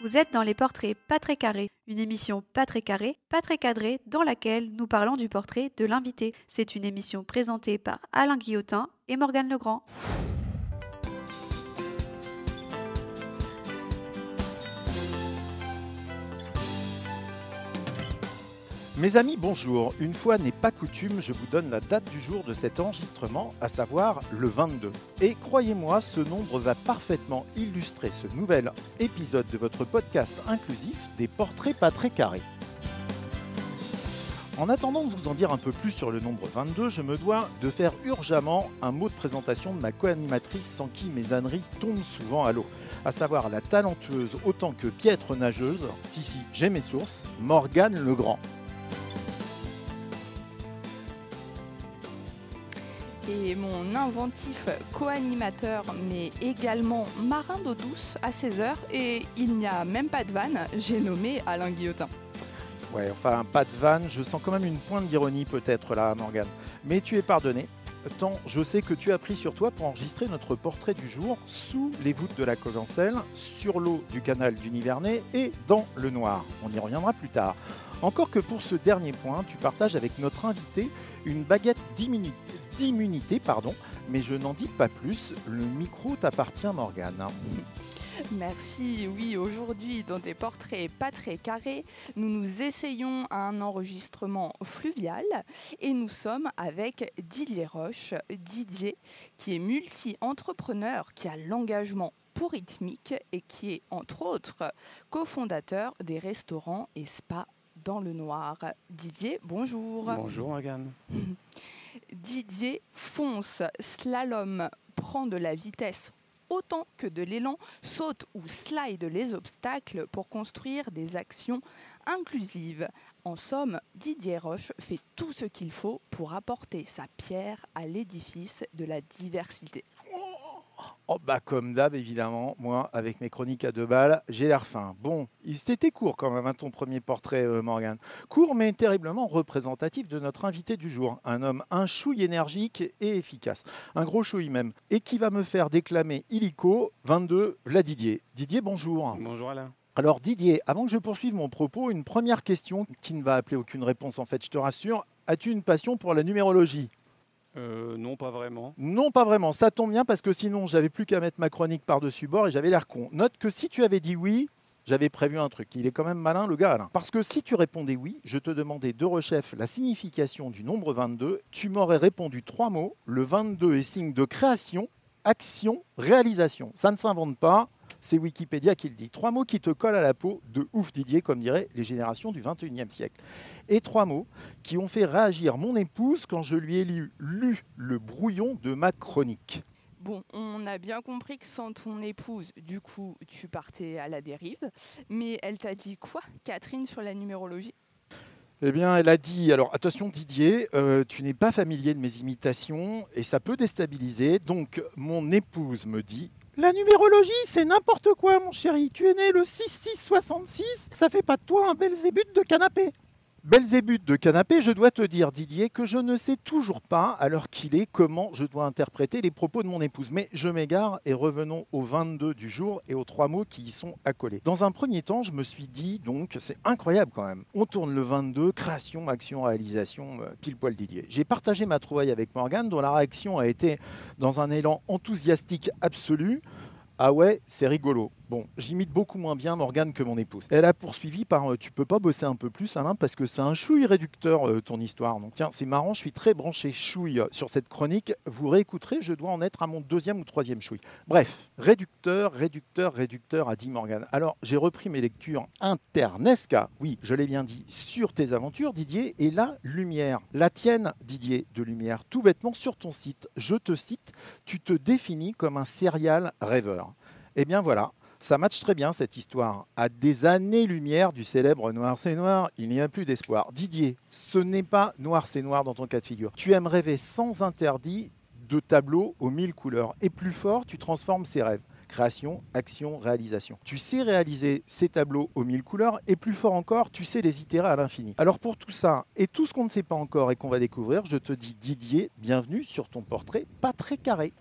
Vous êtes dans les portraits pas très carrés, une émission pas très carrée, pas très cadrée, dans laquelle nous parlons du portrait de l'invité. C'est une émission présentée par Alain Guillotin et Morgane Legrand. Mes amis, bonjour. Une fois n'est pas coutume, je vous donne la date du jour de cet enregistrement, à savoir le 22. Et croyez-moi, ce nombre va parfaitement illustrer ce nouvel épisode de votre podcast inclusif des portraits pas très carrés. En attendant de vous en dire un peu plus sur le nombre 22, je me dois de faire urgemment un mot de présentation de ma co-animatrice sans qui mes âneries tombent souvent à l'eau, à savoir la talentueuse autant que piètre nageuse, si si, j'ai mes sources, Morgane Legrand. Et mon inventif co-animateur, mais également marin d'eau douce à 16h. Et il n'y a même pas de vanne, j'ai nommé Alain Guillotin. Ouais, enfin, pas de vanne, je sens quand même une pointe d'ironie peut-être là, Morgane. Mais tu es pardonné, tant je sais que tu as pris sur toi pour enregistrer notre portrait du jour sous les voûtes de la Cogencelle, sur l'eau du canal du Nivernais et dans le noir. On y reviendra plus tard. Encore que pour ce dernier point, tu partages avec notre invité une baguette d'immunité, pardon, mais je n'en dis pas plus. Le micro t'appartient, Morgane. Merci. Oui, aujourd'hui, dans des portraits pas très carrés, nous nous essayons un enregistrement fluvial et nous sommes avec Didier Roche. Didier, qui est multi-entrepreneur, qui a l'engagement pour rythmique et qui est, entre autres, cofondateur des restaurants et spas dans le noir. Didier, bonjour. Bonjour, Morgane. Didier fonce, slalom, prend de la vitesse autant que de l'élan, saute ou slide les obstacles pour construire des actions inclusives. En somme, Didier Roche fait tout ce qu'il faut pour apporter sa pierre à l'édifice de la diversité. Oh bah comme d'hab évidemment, moi avec mes chroniques à deux balles, j'ai l'air fin. Bon, il s'était court quand même hein, ton premier portrait euh, Morgan. Court mais terriblement représentatif de notre invité du jour, un homme un chouille énergique et efficace, un gros chouille même, et qui va me faire déclamer illico 22 la Didier. Didier bonjour. Bonjour Alain. Alors Didier, avant que je poursuive mon propos, une première question qui ne va appeler aucune réponse en fait, je te rassure. As-tu une passion pour la numérologie? Euh, non, pas vraiment. Non, pas vraiment. Ça tombe bien parce que sinon, j'avais plus qu'à mettre ma chronique par-dessus bord et j'avais l'air con. Note que si tu avais dit oui, j'avais prévu un truc. Il est quand même malin, le gars, Alain. Parce que si tu répondais oui, je te demandais de rechef la signification du nombre 22. Tu m'aurais répondu trois mots. Le 22 est signe de création, action, réalisation. Ça ne s'invente pas c'est Wikipédia qui le dit. Trois mots qui te collent à la peau de ouf Didier, comme diraient les générations du 21e siècle. Et trois mots qui ont fait réagir mon épouse quand je lui ai lu, lu le brouillon de ma chronique. Bon, on a bien compris que sans ton épouse, du coup, tu partais à la dérive. Mais elle t'a dit quoi, Catherine, sur la numérologie? Eh bien, elle a dit, alors attention Didier, euh, tu n'es pas familier de mes imitations et ça peut déstabiliser. Donc, mon épouse me dit, la numérologie, c'est n'importe quoi, mon chéri. Tu es né le 6666, ça fait pas de toi un Belzébuth de canapé. Belzébuth de canapé, je dois te dire, Didier, que je ne sais toujours pas, à l'heure qu'il est, comment je dois interpréter les propos de mon épouse. Mais je m'égare et revenons au 22 du jour et aux trois mots qui y sont accolés. Dans un premier temps, je me suis dit, donc, c'est incroyable quand même. On tourne le 22, création, action, réalisation, euh, pile poil Didier. J'ai partagé ma trouvaille avec Morgane, dont la réaction a été dans un élan enthousiastique absolu. Ah ouais, c'est rigolo. Bon, j'imite beaucoup moins bien Morgane que mon épouse. Elle a poursuivi par euh, Tu peux pas bosser un peu plus, Alain, parce que c'est un chouille réducteur euh, ton histoire. Donc tiens, c'est marrant, je suis très branché chouille euh, sur cette chronique. Vous réécouterez, je dois en être à mon deuxième ou troisième chouille. Bref, réducteur, réducteur, réducteur, a dit Morgane. Alors, j'ai repris mes lectures internesca, oui, je l'ai bien dit, sur tes aventures, Didier, et la lumière. La tienne, Didier, de lumière, tout bêtement sur ton site. Je te cite, tu te définis comme un serial rêveur. Eh bien voilà, ça matche très bien cette histoire. À des années-lumière du célèbre Noir c'est Noir, il n'y a plus d'espoir. Didier, ce n'est pas Noir c'est Noir dans ton cas de figure. Tu aimes rêver sans interdit de tableaux aux mille couleurs. Et plus fort, tu transformes ces rêves. Création, action, réalisation. Tu sais réaliser ces tableaux aux mille couleurs et plus fort encore, tu sais les itérer à l'infini. Alors pour tout ça et tout ce qu'on ne sait pas encore et qu'on va découvrir, je te dis Didier, bienvenue sur ton portrait pas très carré.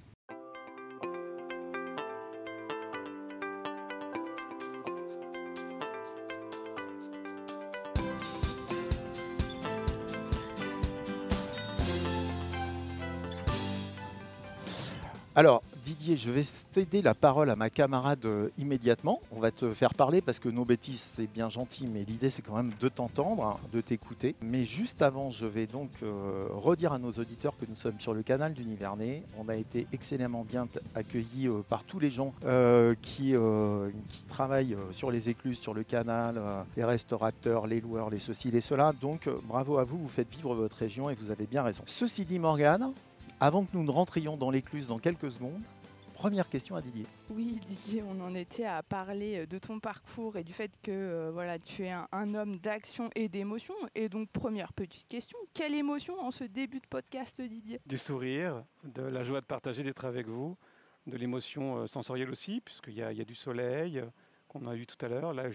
Alors, Didier, je vais céder la parole à ma camarade euh, immédiatement. On va te faire parler parce que nos bêtises, c'est bien gentil, mais l'idée, c'est quand même de t'entendre, hein, de t'écouter. Mais juste avant, je vais donc euh, redire à nos auditeurs que nous sommes sur le canal d'Univernet. On a été excellemment bien accueillis euh, par tous les gens qui, qui travaillent sur les écluses, sur le canal, les restaurateurs, les loueurs, les ceci, les cela. Donc, bravo à vous, vous faites vivre votre région et vous avez bien raison. Ceci dit, Morgane, avant que nous ne rentrions dans l'écluse dans quelques secondes, première question à Didier. Oui, Didier, on en était à parler euh, de ton parcours et du fait que euh, voilà, tu es un, un homme d'action et d'émotion. Et donc, première petite question, quelle émotion en ce début de podcast, Didier? Du sourire, de la joie de partager, d'être avec vous, de l'émotion euh, sensorielle aussi, puisqu'il y, a- il y a du soleil euh, qu'on a vu tout à l'heure. Là,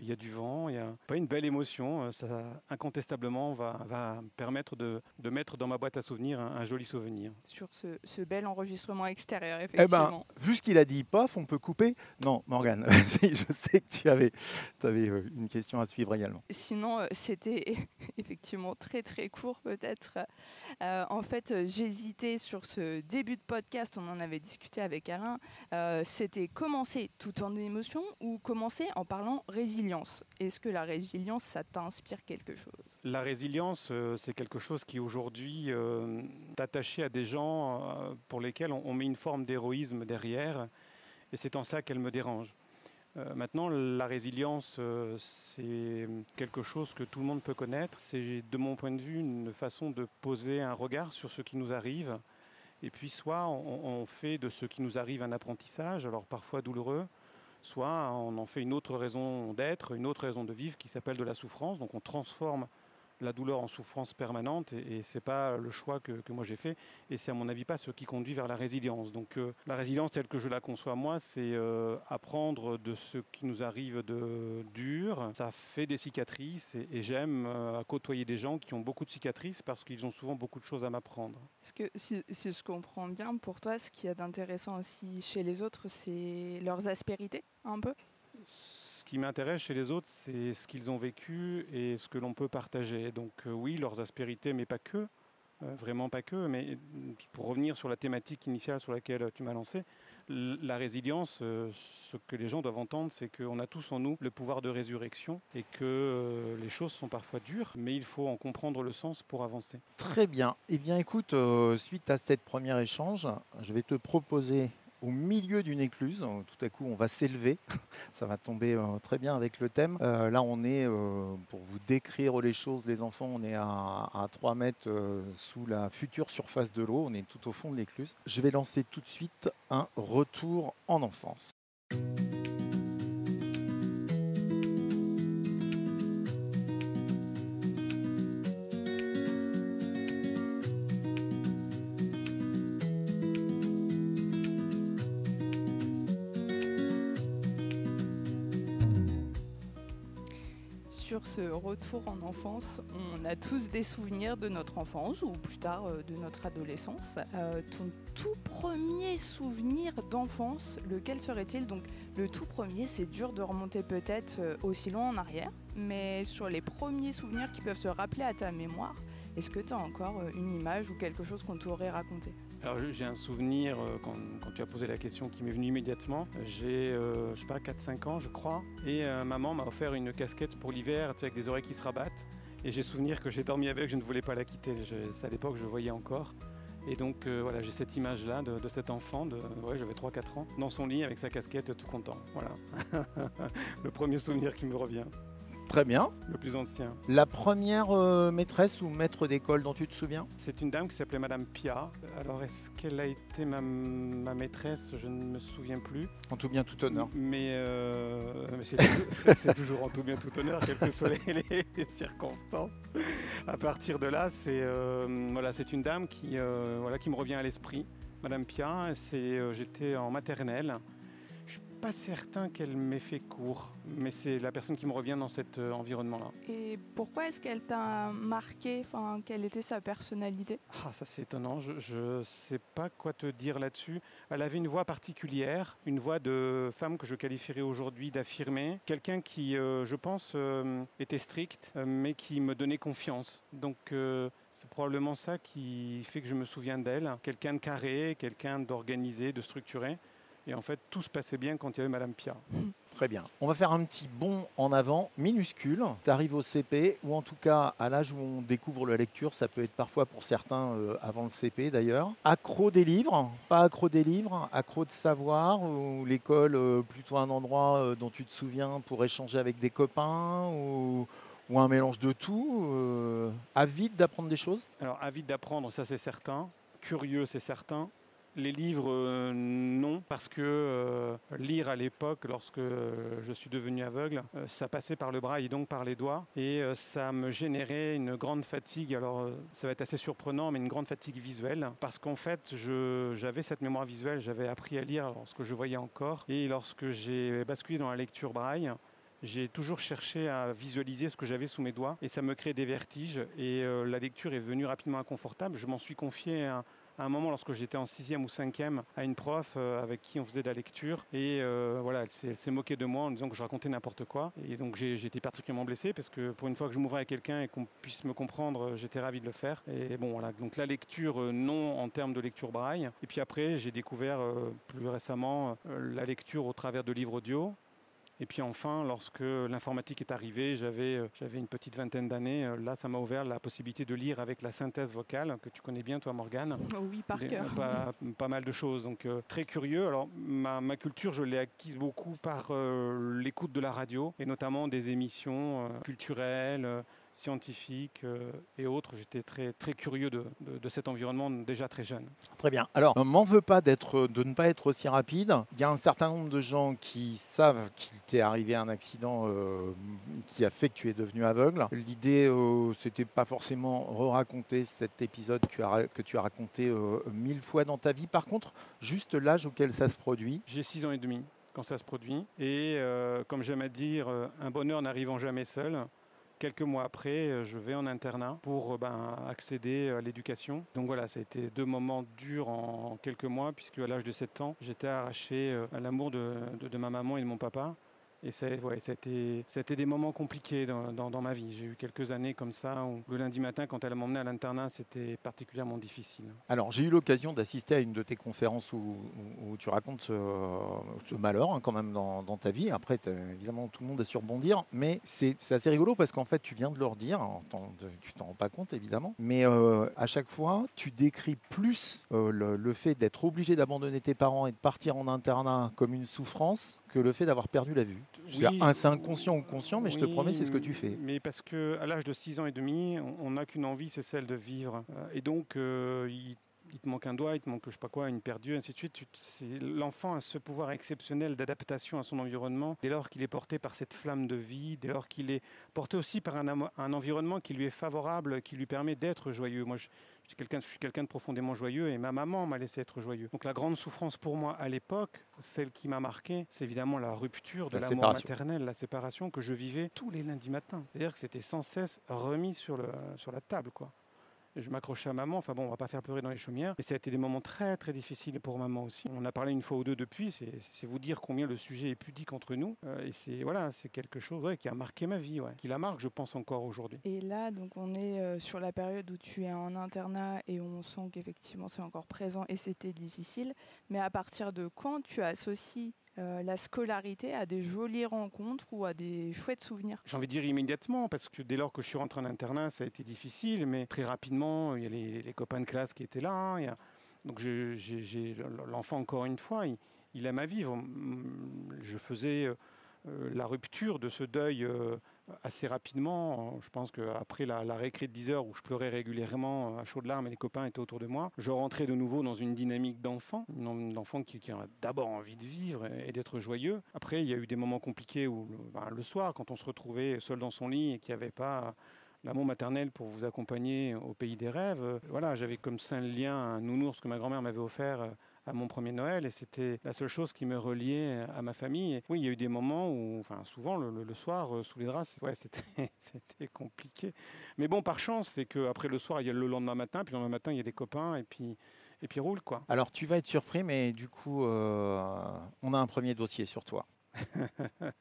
il y a du vent, il y a pas une belle émotion. euh, Ça, incontestablement, va, va me permettre de, de mettre dans ma boîte à souvenirs un, un joli souvenir. sur ce, ce bel enregistrement extérieur, Eh effectivement. ben, vu ce qu'il a dit, pof, on peut couper Non, Morgane, je sais que tu avais, tu avais euh, une question à suivre également. Sinon, euh, c'était effectivement très très court peut-être. Euh, en fait, j'hésitais sur ce début de podcast, on en avait discuté avec Alain. Euh, c'était commencer tout en émotion ou commencer en parlant résilience. Est-ce que la résilience, ça t'inspire quelque chose? La résilience, euh, c'est quelque chose qui aujourd'hui euh, est attaché à des gens euh, pour lesquels on, met une forme d'héroïsme derrière, et c'est en ça qu'elle me dérange. Euh, maintenant, la résilience, c'est quelque chose que tout le monde peut connaître. C'est, de mon point de vue, une façon de poser un regard sur ce qui nous arrive. Et puis, soit on fait de ce qui nous arrive un apprentissage, alors parfois douloureux, soit on en fait une autre raison d'être, une autre raison de vivre qui s'appelle de la souffrance. Donc, on transforme la douleur en souffrance permanente et, et c'est pas le choix que, moi j'ai fait et c'est à mon avis pas ce qui conduit vers la résilience. Donc euh, la résilience telle que je la conçois moi, c'est euh, apprendre de ce qui nous arrive de dur. Ça fait des cicatrices et, j'aime euh, côtoyer des gens qui ont beaucoup de cicatrices parce qu'ils ont souvent beaucoup de choses à m'apprendre. Est-ce que si, si je comprends bien, pour toi, ce qu'il y a d'intéressant aussi chez les autres, c'est leurs aspérités, un peu? Qui m'intéresse chez les autres, c'est ce qu'ils ont vécu et ce que l'on peut partager. Donc euh, oui, leurs aspérités, mais pas que, euh, vraiment pas que. Mais euh, pour revenir sur la thématique initiale sur laquelle tu m'as lancé, la résilience, ce que les gens doivent entendre, c'est qu'on a tous en nous le pouvoir de résurrection et que les choses sont parfois dures, mais il faut en comprendre le sens pour avancer. Très bien. Eh bien, écoute, suite à cette première échange, je vais te proposer au milieu d'une écluse, euh, tout à coup on va s'élever, ça va tomber euh, très bien avec le thème. Euh, là on est, pour vous décrire les choses, les enfants, on est à, à 3 mètres sous la future surface de l'eau, on est tout au fond de l'écluse. Je vais lancer tout de suite un retour en enfance. Retour en enfance, on a tous des souvenirs de notre enfance ou plus tard euh, de notre adolescence. Euh, ton tout premier souvenir d'enfance, lequel serait-il? Donc le tout premier, c'est dur de remonter peut-être euh, aussi loin en arrière, mais sur les premiers souvenirs qui peuvent se rappeler à ta mémoire, est-ce que tu as encore une image ou quelque chose qu'on t'aurait raconté? Alors j'ai un souvenir, euh, quand, tu as posé la question, qui m'est venu immédiatement. J'ai, euh, je sais pas, 4-5 ans, je crois. Et euh, maman m'a offert une casquette pour l'hiver, avec des oreilles qui se rabattent. Et j'ai souvenir que j'ai dormi avec, je ne voulais pas la quitter. C'est à l'époque, je voyais encore. Et donc voilà, j'ai cette image-là de, de cet enfant, de, ouais, j'avais 3-4 ans, dans son lit avec sa casquette, tout content. Voilà. le premier souvenir qui me revient, Très bien. le plus ancien. La première euh, maîtresse ou maître d'école dont tu te souviens? C'est une dame qui s'appelait Madame Pia. Alors, est-ce qu'elle a été ma, ma maîtresse? Je ne me souviens plus. En tout bien, tout honneur. Mais, euh, mais c'est toujours- en tout bien, tout honneur, quelles que soient les, les- les circonstances. À partir de là, c'est euh, voilà, c'est une dame qui, voilà, qui me revient à l'esprit. Madame Pia, c'est, j'étais en maternelle. Pas certain qu'elle m'ait fait court, mais c'est la personne qui me revient dans cet euh, environnement-là. Et pourquoi est-ce qu'elle t'a marqué enfin, Quelle était sa personnalité? Ah, ça c'est étonnant, je ne sais pas quoi te dire là-dessus. Elle avait une voix particulière, une voix de femme que je qualifierais aujourd'hui d'affirmée, quelqu'un qui, euh, je pense, euh, était strict, mais qui me donnait confiance. Donc c'est probablement ça qui fait que je me souviens d'elle. Quelqu'un de carré, quelqu'un d'organisé, de structuré. Et en fait, tout se passait bien quand il y avait Madame Pia. Très bien. On va faire un petit bond en avant minuscule. Tu arrives au CP, ou en tout cas à l'âge où on découvre la lecture, ça peut être parfois pour certains euh, avant le CP d'ailleurs. Accro des livres, pas accro des livres, accro de savoir, ou l'école euh, plutôt un endroit euh, dont tu te souviens pour échanger avec des copains, ou, ou un mélange de tout, avide d'apprendre des choses? Alors, avide d'apprendre, ça c'est certain. Curieux, c'est certain. Les livres, euh, non, parce que euh, lire à l'époque, lorsque euh, je suis devenu aveugle, ça passait par le braille et donc par les doigts, et ça me générait une grande fatigue. Alors, ça va être assez surprenant, mais une grande fatigue visuelle, parce qu'en fait, j'avais cette mémoire visuelle, j'avais appris à lire lorsque je voyais encore, et lorsque j'ai basculé dans la lecture braille, j'ai toujours cherché à visualiser ce que j'avais sous mes doigts et ça me crée des vertiges. Et la lecture est venue rapidement inconfortable. Je m'en suis confié à, à un moment lorsque j'étais en sixième ou cinquième à une prof euh, avec qui on faisait de la lecture. Et euh, voilà, elle s'est, moquée de moi en disant que je racontais n'importe quoi. Et donc j'ai, été particulièrement blessé parce que pour une fois que je m'ouvrais à quelqu'un et qu'on puisse me comprendre, euh, j'étais ravi de le faire. Et bon voilà, donc la lecture, non en termes de lecture braille. Et puis après, j'ai découvert plus récemment la lecture au travers de livres audio. Et puis enfin, lorsque l'informatique est arrivée, j'avais euh, j'avais une petite vingtaine d'années. euh, Là, ça m'a ouvert la possibilité de lire avec la synthèse vocale, que tu connais bien, toi, Morgane. Oh Oui, par cœur. Pas, pas mal de choses. Donc, euh, très curieux. Alors, ma, ma culture, je l'ai acquise beaucoup par euh, l'écoute de la radio, et notamment des émissions euh, culturelles, scientifiques euh, et autres. J'étais très, très curieux de, de- de cet environnement déjà très jeune. Très bien. Alors, euh, m'en veux pas d'être, de ne pas être aussi rapide. Il y a un certain nombre de gens qui savent qu'il t'est arrivé un accident euh, qui a fait que tu es devenu aveugle. L'idée, euh, c'était pas forcément re-raconter cet épisode que tu as, que tu as raconté euh, mille fois dans ta vie. Par contre, juste l'âge auquel ça se produit. J'ai six ans et demi quand ça se produit. Et euh, comme j'aime à dire, un bonheur n'arrivant jamais seul. Quelques mois après, euh, je vais en internat pour euh, ben, accéder à l'éducation. Donc voilà, ça a été deux moments durs en quelques mois, puisque à l'âge de 7 ans, j'étais arraché euh, à l'amour de, ma maman et de mon papa. Et ça, ouais, ça, a été, ça a été des moments compliqués dans, ma vie. J'ai eu quelques années comme ça, où le lundi matin, quand elle m'emmenait à l'internat, c'était particulièrement difficile. Alors, j'ai eu l'occasion d'assister à une de tes conférences où, tu racontes ce, malheur hein, quand même dans, ta vie. Après, évidemment, tout le monde a su rebondir, mais c'est assez rigolo parce qu'en fait, tu viens de leur dire, en de- tu t'en rends pas compte évidemment, mais euh, à chaque fois, tu décris plus euh, le fait d'être obligé d'abandonner tes parents et de partir en internat comme une souffrance que le fait d'avoir perdu la vue. C'est Oui. un- c'est inconscient ou conscient, mais je te promets, c'est ce que tu fais. Mais parce que à l'âge de 6 ans et demi, on- n'a qu'une envie, c'est celle de vivre. Euh, Et donc, euh, il, il te manque un doigt, il te manque, je sais pas quoi, une paire d'yeux, ainsi de suite. L'enfant a ce pouvoir exceptionnel d'adaptation à son environnement dès lors qu'il est porté par cette flamme de vie, dès lors qu'il est porté aussi par un, un environnement qui lui est favorable, qui lui permet d'être joyeux. Moi, je suis quelqu'un je suis quelqu'un de profondément joyeux et ma maman m'a laissé être joyeux. Donc la grande souffrance pour moi à l'époque, celle qui m'a marqué, c'est évidemment la rupture de La l'amour maternel, la séparation que je vivais tous les lundis matins. C'est-à-dire que c'était sans cesse remis sur, le, sur la table. quoi. Et Je m'accrochais à maman, enfin bon, on va pas faire pleurer dans les chaumières, mais ça a été des moments très très difficiles pour maman aussi. On a parlé une fois ou deux depuis, c'est vous dire combien le sujet est pudique entre nous, Euh, et c'est voilà, c'est quelque chose qui a marqué ma vie, qui la marque, je pense encore aujourd'hui. Et là, donc, on est euh, sur la période où tu es en internat et on sent qu'effectivement c'est encore présent et c'était difficile. Mais à partir de quand tu associes euh, la scolarité à des jolies rencontres ou à des chouettes souvenirs J'ai envie de dire immédiatement, parce que dès lors que je suis rentré en internat, ça a été difficile, mais très rapidement, il y a les, copains de classe qui étaient là. hein, il y a- donc j'ai l'enfant, encore une fois, il, il aime à vivre. Mm, Je faisais euh, euh, la rupture de ce deuil assez rapidement. Je pense qu'après la, la récré de 10 heures où je pleurais régulièrement à chaudes larmes et les copains étaient autour de moi, je rentrais de nouveau dans une dynamique d'enfant, d'enfant qui, a d'abord envie de vivre et, d'être joyeux. Après, il y a eu des moments compliqués où le, ben, le soir, quand on se retrouvait seul dans son lit et qu'il n'y avait pas l'amour maternel pour vous accompagner au pays des rêves. euh, Voilà, j'avais comme saint lien un nounours que ma grand-mère m'avait offert euh, à mon premier Noël et c'était la seule chose qui me reliait à ma famille. Et oui, il y a eu des moments où, enfin souvent le, soir euh, sous les draps, ouais, c'était compliqué. Mais bon, par chance, c'est qu'après le soir, il y a le lendemain matin, puis le lendemain matin, il y a des copains et puis et puis roule quoi. Alors tu vas être surpris, mais du coup, euh, on a un premier dossier sur toi.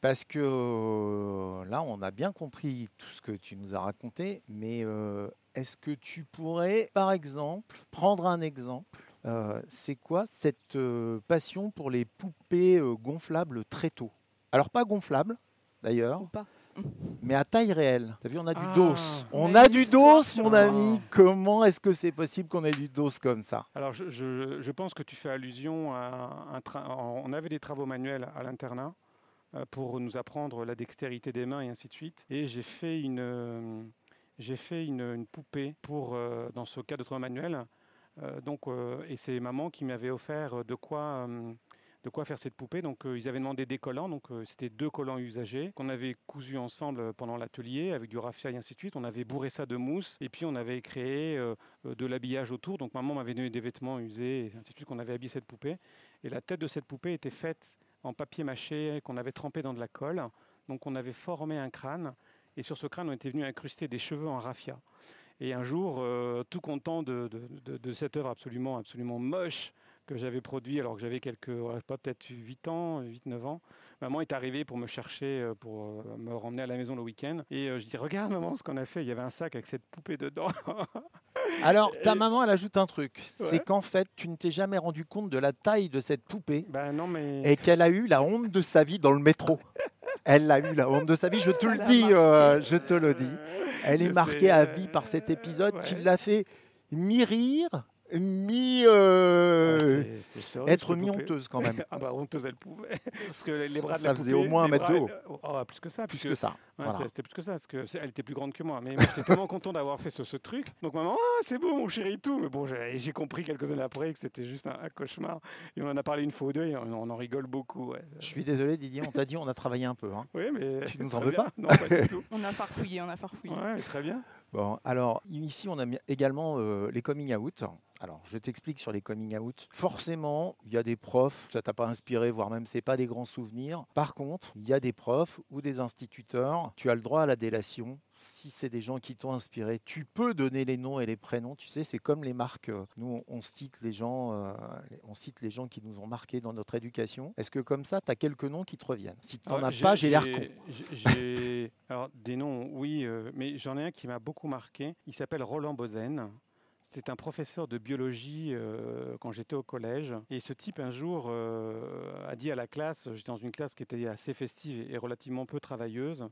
Parce que euh, là, on a bien compris tout ce que tu nous as raconté, mais est-ce que tu pourrais, par exemple, prendre un exemple euh, c'est quoi cette euh, passion pour les poupées euh, gonflables très tôt? Alors pas gonflables d'ailleurs, mais à taille réelle. T'as vu, on a du ah, dos. On a du dos, mon ami. Comment est-ce que c'est possible qu'on ait du dos comme ça? Alors je, pense que tu fais allusion à un On avait des travaux manuels à l'internat pour nous apprendre la dextérité des mains et ainsi de suite. Et j'ai fait une, j'ai fait une, poupée pour, dans ce cas de travaux manuels euh, donc, euh, et c'est maman qui m'avait offert de quoi de quoi faire cette poupée. Donc euh, ils avaient demandé des collants, donc c'était deux collants usagés qu'on avait cousus ensemble pendant l'atelier avec du raffia et ainsi de suite. On avait bourré ça de mousse et puis on avait créé de l'habillage autour. Donc maman m'avait donné des vêtements usés et ainsi de suite qu'on avait habillé cette poupée. Et la tête de cette poupée était faite en papier mâché qu'on avait trempé dans de la colle. Donc on avait formé un crâne et sur ce crâne on était venu incruster des cheveux en raffia. Et un jour, euh, tout content de, cette œuvre absolument, absolument moche que j'avais produit alors que j'avais quelques, pas peut-être 8 ans, 8-9 ans, maman est arrivée pour me chercher, euh, pour euh, me ramener à la maison le week-end. Et je dis, regarde maman ce qu'on a fait, il y avait un sac avec cette poupée dedans. Alors, ta maman, elle ajoute un truc. C'est qu'en fait, tu ne t'es jamais rendu compte de la taille de cette poupée. Ben non, mais... Et qu'elle a eu la honte de sa vie dans le métro. Elle a eu la honte de sa vie, je te le dis, je te le dis. Elle est marquée à vie par cet épisode qui l'a fait mi-rire, mi euh, ah, être mi-honteuse quand même. ah bah honteuse elle pouvait parce que les bras de ça faisait au moins un mètre de haut. Oh, plus que ça, plus que ça. C'était plus que ça parce que elle était plus grande que moi. Mais j'étais tellement content d'avoir fait ce, truc. Donc maman, oh, c'est beau mon chéri tout. Mais bon, j'ai compris quelques années après que c'était juste un, cauchemar. Et on en a parlé une fois ou deux et on, en rigole beaucoup. Je suis désolé Didier, on t'a dit on a travaillé un peu. Hein. Oui, mais tu nous en veux pas Non, pas du tout. On a farfouillé, on a farfouillé. Ouais, très bien. Alors ici on a également euh, les coming out. Alors je t'explique sur les coming out. Forcément, il y a des profs, ça t'a pas inspiré, voire même c'est pas des grands souvenirs. Par contre, il y a des profs ou des instituteurs, tu as le droit à la délation. Si c'est des gens qui t'ont inspiré, tu peux donner les noms et les prénoms. Tu sais, c'est comme les marques. Nous, on cite les gens, euh, on cite les gens qui nous ont marqués dans notre éducation. Est-ce que comme ça, tu as quelques noms qui te reviennent? Si tu n'en as pas, j'ai l'air con. Alors des noms, oui, euh, mais j'en ai un qui m'a beaucoup marqué. Il s'appelle Roland Bozen. C'est un professeur de biologie euh, quand j'étais au collège. Et ce type, un jour, euh, a dit à la classe, j'étais dans une classe qui était assez festive et relativement peu travailleuse,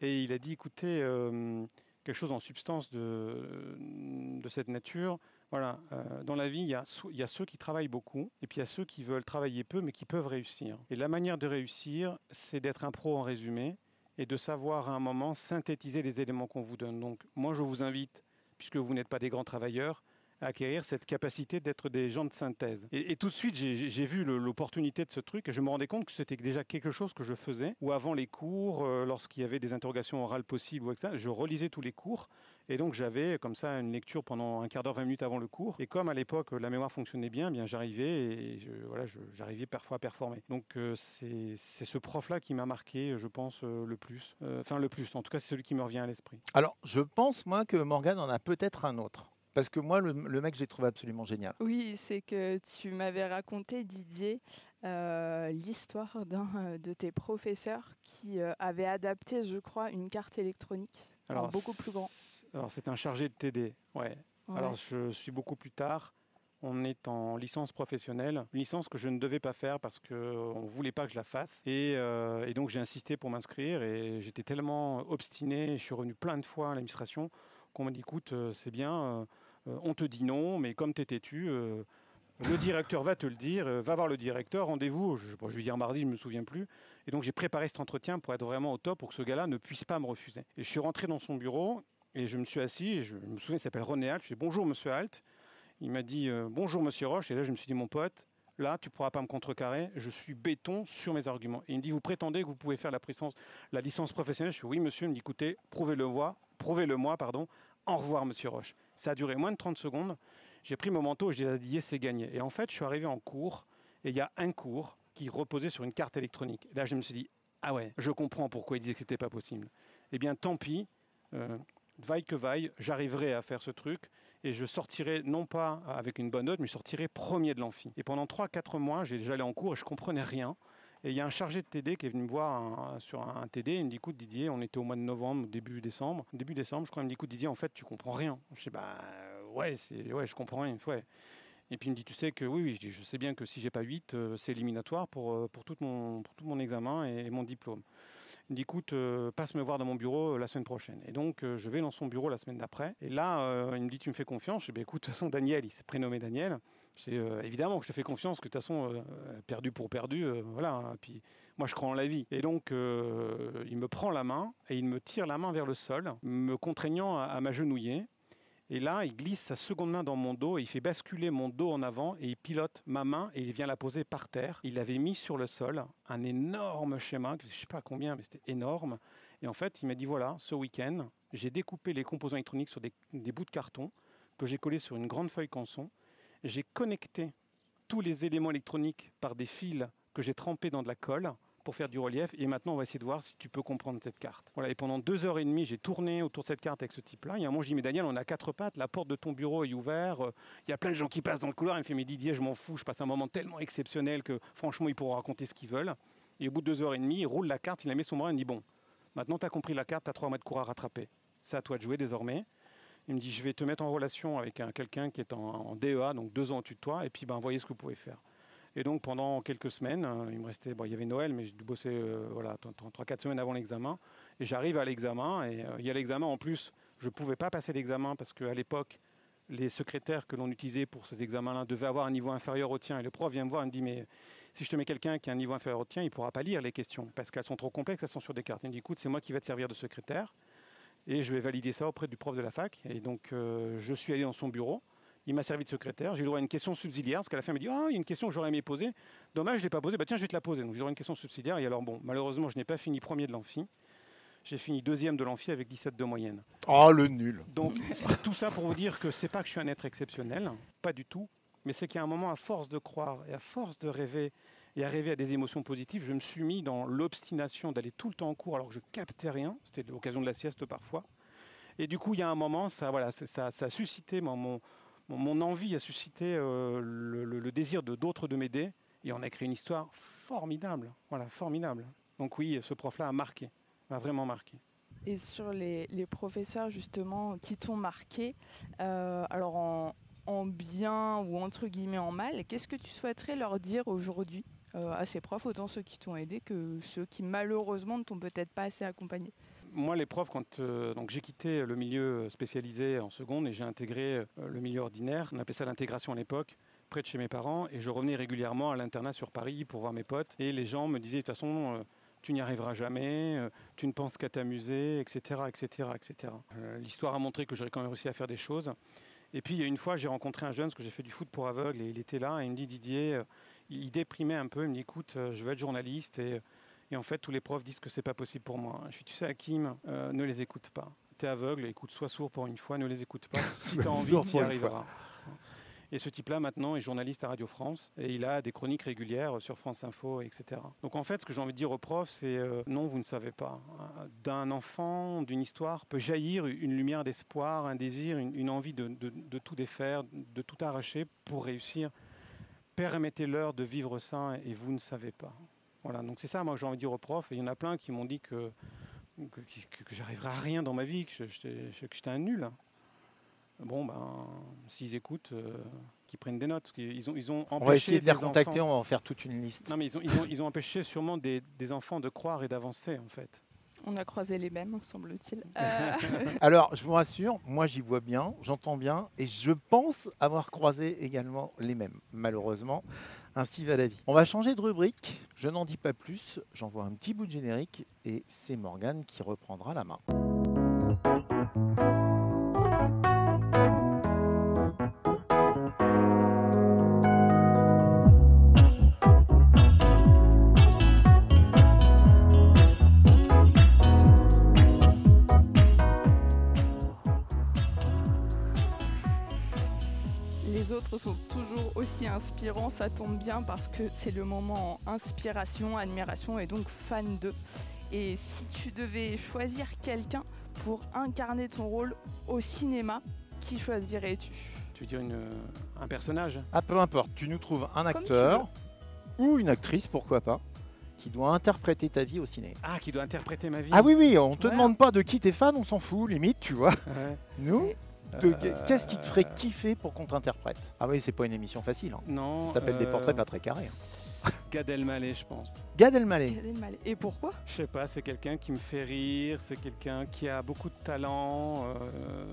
et il a dit, écoutez, euh, quelque chose en substance de, de cette nature. Voilà, dans la vie, il y, a, il y, a, ceux qui travaillent beaucoup et puis il y a ceux qui veulent travailler peu mais qui peuvent réussir. Et la manière de réussir, c'est d'être un pro en résumé et de savoir à un moment synthétiser les éléments qu'on vous donne. Donc moi, je vous invite puisque vous n'êtes pas des grands travailleurs, acquérir cette capacité d'être des gens de synthèse. Et, tout de suite, j'ai vu l'opportunité de ce truc et je me rendais compte que c'était déjà quelque chose que je faisais, ou avant les cours, euh, lorsqu'il y avait des interrogations orales possibles, ou etc., je relisais tous les cours. Et donc j'avais comme ça une lecture pendant un quart d'heure, 20 minutes avant le cours. Et comme à l'époque la mémoire fonctionnait bien, eh bien j'arrivais et voilà, j'arrivais parfois à performer. Donc euh, c'est ce prof-là qui m'a marqué, je pense, euh, le plus. Enfin le plus, en tout cas c'est celui qui me revient à l'esprit. Alors je pense moi que Morgan en a peut-être un autre. Parce que moi, le, mec, j'ai trouvé absolument génial. Oui, c'est que tu m'avais raconté, Didier, euh, l'histoire d'un euh, de tes professeurs qui euh, avait adapté, je crois, une carte électronique. Alors, beaucoup plus grand. Alors, c'est un chargé de TD. Ouais. Alors, je suis beaucoup plus tard. On est en licence professionnelle, une licence que je ne devais pas faire parce qu'on ne voulait pas que je la fasse. Et, et donc j'ai insisté pour m'inscrire et j'étais tellement obstiné, je suis revenu plein de fois à l'administration qu'on m'a dit écoute, c'est bien, euh, on te dit non, mais comme tu es têtu, euh, le directeur va te le dire, euh, va voir le directeur, rendez-vous, je, je vais dire mardi, je ne me souviens plus. Et donc j'ai préparé cet entretien pour être vraiment au top, pour que ce gars-là ne puisse pas me refuser. Et je suis rentré dans son bureau et je me suis assis, et je me souviens, il s'appelle René Alt, je dis bonjour monsieur Alt. Il m'a dit bonjour monsieur Roche, et là je me suis dit mon pote, là tu ne pourras pas me contrecarrer, je suis béton sur mes arguments. Et il me dit vous prétendez que vous pouvez faire la, licence professionnelle? Je suis oui monsieur, il me dit écoutez, prouvez-le moi, prouvez-le moi, pardon, au revoir monsieur Roche. Ça a duré moins de 30 secondes. J'ai pris mon manteau, j'ai dit c'est gagné. Et en fait, je suis arrivé en cours et il y a un cours qui reposait sur une carte électronique. Et là, je me suis dit ah ouais, je comprends pourquoi il disait que c'était pas possible. Eh bien, tant pis. Euh, vaille que vaille, j'arriverai à faire ce truc et je sortirai non pas avec une bonne note, mais je sortirai premier de l'amphi. Et pendant 3-4 mois, j'allais en cours et je comprenais rien. Et il y a un chargé de TD qui est venu me voir sur un, TD. Il me dit écoute, Didier, on était au mois de novembre, début décembre. Début décembre, je crois. Il me dit écoute, Didier, en fait, tu comprends rien. Je sais bah ouais, ouais, je comprends rien. Ouais. Et puis il me dit tu sais que oui, oui je, sais bien que si j'ai pas 8, euh, c'est éliminatoire pour, euh, pour, tout mon, tout mon examen et mon diplôme. Il me dit écoute, euh, passe me voir dans mon bureau la semaine prochaine. Et donc, je vais dans son bureau la semaine d'après. Et là, il me dit tu me fais confiance. Je dis bah, écoute, de toute façon, Daniel, il s'est prénommé Daniel. C'est évidemment que je te fais confiance, que de toute façon, perdu pour perdu, voilà. Hein. Puis moi, je crois en la vie. Et donc, il me prend la main et il me tire la main vers le sol, me contraignant à m'agenouiller. Et là, il glisse sa seconde main dans mon dos et il fait basculer mon dos en avant et il pilote ma main et il vient la poser par terre. Il avait mis sur le sol un énorme schéma, je ne sais pas combien, mais c'était énorme. Et en fait, il m'a dit voilà, ce week-end, j'ai découpé les composants électroniques sur des, des bouts de carton que j'ai collés sur une grande feuille canson. J'ai connecté tous les éléments électroniques par des fils que j'ai trempés dans de la colle pour faire du relief. Et maintenant, on va essayer de voir si tu peux comprendre cette carte. Voilà. Et pendant deux heures et demie, j'ai tourné autour de cette carte avec ce type-là. Il y a un moment, je dis, mais Daniel, on a quatre pattes, la porte de ton bureau est ouverte. Euh, il y a plein de gens qui passent dans le couloir. Il me fait, mais Didier, je m'en fous. Je passe un moment tellement exceptionnel que franchement, ils pourront raconter ce qu'ils veulent. Et au bout de deux heures et demie, il roule la carte, il la met sur moi, il me dit, bon, maintenant tu as compris la carte, tu as trois mois de cours à rattraper. C'est à toi de jouer désormais. Il me dit, je vais te mettre en relation avec quelqu'un qui est en, DEA, donc deux ans au-dessus de toi, et puis ben, voyez ce que vous pouvez faire. Et donc pendant quelques semaines, euh, il me restait, bon, il y avait Noël, mais j'ai dû bosser euh, voilà, 3-4 semaines avant l'examen. Et j'arrive à l'examen, et euh, il y a l'examen en plus, je ne pouvais pas passer l'examen parce qu'à l'époque, les secrétaires que l'on utilisait pour ces examens-là devaient avoir un niveau inférieur au tien. Et le prof vient me voir et me dit, mais si je te mets quelqu'un qui a un niveau inférieur au tien, il ne pourra pas lire les questions parce qu'elles sont trop complexes, elles sont sur des cartes. Il me dit, écoute, c'est moi qui vais te servir de secrétaire et je vais valider ça auprès du prof de la fac. Et donc, je suis allé dans son bureau. Il m'a servi de secrétaire. J'ai eu droit à une question subsidiaire, parce qu'à la fin, il m'a dit Ah, il y a une question que j'aurais aimé poser. Dommage, je ne l'ai pas posée. Bah, tiens, je vais te la poser. Donc, j'ai droit à une question subsidiaire. Et alors, bon, malheureusement, je n'ai pas fini premier de l'amphi. J'ai fini deuxième de l'amphi avec 17 de moyenne. Oh, le nul Donc, tout ça pour vous dire que c'est pas que je suis un être exceptionnel, pas du tout. Mais c'est qu'il y a un moment, à force de croire et à force de rêver et rêver à des émotions positives, je me suis mis dans l'obstination d'aller tout le temps en cours alors que je captais rien. C'était l'occasion de la sieste parfois. Et du coup, il y a un moment, ça, voilà, ça, a suscité mon, envie a suscité euh, le, désir de d'autres de m'aider et on a créé une histoire formidable. Voilà, formidable. Donc oui, ce prof-là a marqué, a vraiment marqué. Et sur les, professeurs justement qui t'ont marqué, euh, alors en, bien ou entre guillemets en mal, qu'est-ce que tu souhaiterais leur dire aujourd'hui? Euh, à ces profs, autant ceux qui t'ont aidé que ceux qui malheureusement ne t'ont peut-être pas assez accompagné moi, les profs, quand euh, j'ai quitté le milieu spécialisé en seconde et j'ai intégré euh, le milieu ordinaire, on appelait ça l'intégration à l'époque, près de chez mes parents, et je revenais régulièrement à l'internat sur Paris pour voir mes potes. Et les gens me disaient de toute façon, euh, tu n'y arriveras jamais, tu ne penses qu'à t'amuser, etc., etc., etc. L'histoire a montré que j'aurais quand même réussi à faire des choses. Et puis, une fois, j'ai rencontré un jeune, parce que j'ai fait du foot pour aveugle, et il était là, et il me dit, Didier, il déprimait un peu, il me dit, écoute, je veux être journaliste, et et en fait, tous les profs disent que c'est pas possible pour moi. Je suis, tu sais, Hakim, euh, ne les écoute pas. Tu es aveugle, écoute, sois sourd pour une fois, ne les écoute pas. si tu as envie, tu y arriveras. Et ce type-là, maintenant, est journaliste à Radio France et il a des chroniques régulières sur France Info, etc. Donc en fait, ce que j'ai envie de dire aux profs, c'est euh, non, vous ne savez pas. D'un enfant, d'une histoire, peut jaillir une lumière d'espoir, un désir, une, envie de, de, tout défaire, de tout arracher pour réussir. Permettez-leur de vivre ça et vous ne savez pas. Voilà, donc c'est ça, moi, j'ai envie de dire aux profs. Et il y en a plein qui m'ont dit que, que, que, j'arriverai à rien dans ma vie, que j'étais un nul. Bon, ben, s'ils écoutent, euh, qu'ils prennent des notes. Ils ont, ils ont empêché on va essayer de les recontacter, on va en faire toute une liste. Non, mais ils ont, ils ont, ils ont empêché sûrement des, des enfants de croire et d'avancer, en fait. On a croisé les mêmes, semble-t-il. Euh. Alors, je vous rassure, moi j'y vois bien, j'entends bien, et je pense avoir croisé également les mêmes. Malheureusement, ainsi va la vie. On va changer de rubrique, je n'en dis pas plus, j'envoie un petit bout de générique, et c'est Morgane qui reprendra la main. Inspirants, ça tombe bien parce que c'est le moment inspiration, admiration et donc fan d'eux. Et si tu devais choisir quelqu'un pour incarner ton rôle au cinéma, qui choisirais-tu? Tu veux dire une, un personnage? Ah, peu importe, tu nous trouves un acteur ou une actrice, pourquoi pas, qui doit interpréter ta vie au ciné. Ah, qui doit interpréter ma vie Ah oui, oui, on te Ouais. demande pas de qui t'es fan, on s'en fout, limite, tu vois. Ouais. Nous, de- Euh, qu'est-ce qui te ferait kiffer pour qu'on t'interprète? Ah oui, c'est pas une émission facile. hein. Non. Ça s'appelle des euh, portraits pas très carrés. hein. Gad Elmaleh, je pense. Gad Elmaleh. Gad Elmaleh. Et pourquoi? Je sais pas, c'est quelqu'un qui me fait rire, c'est quelqu'un qui a beaucoup de talent, euh,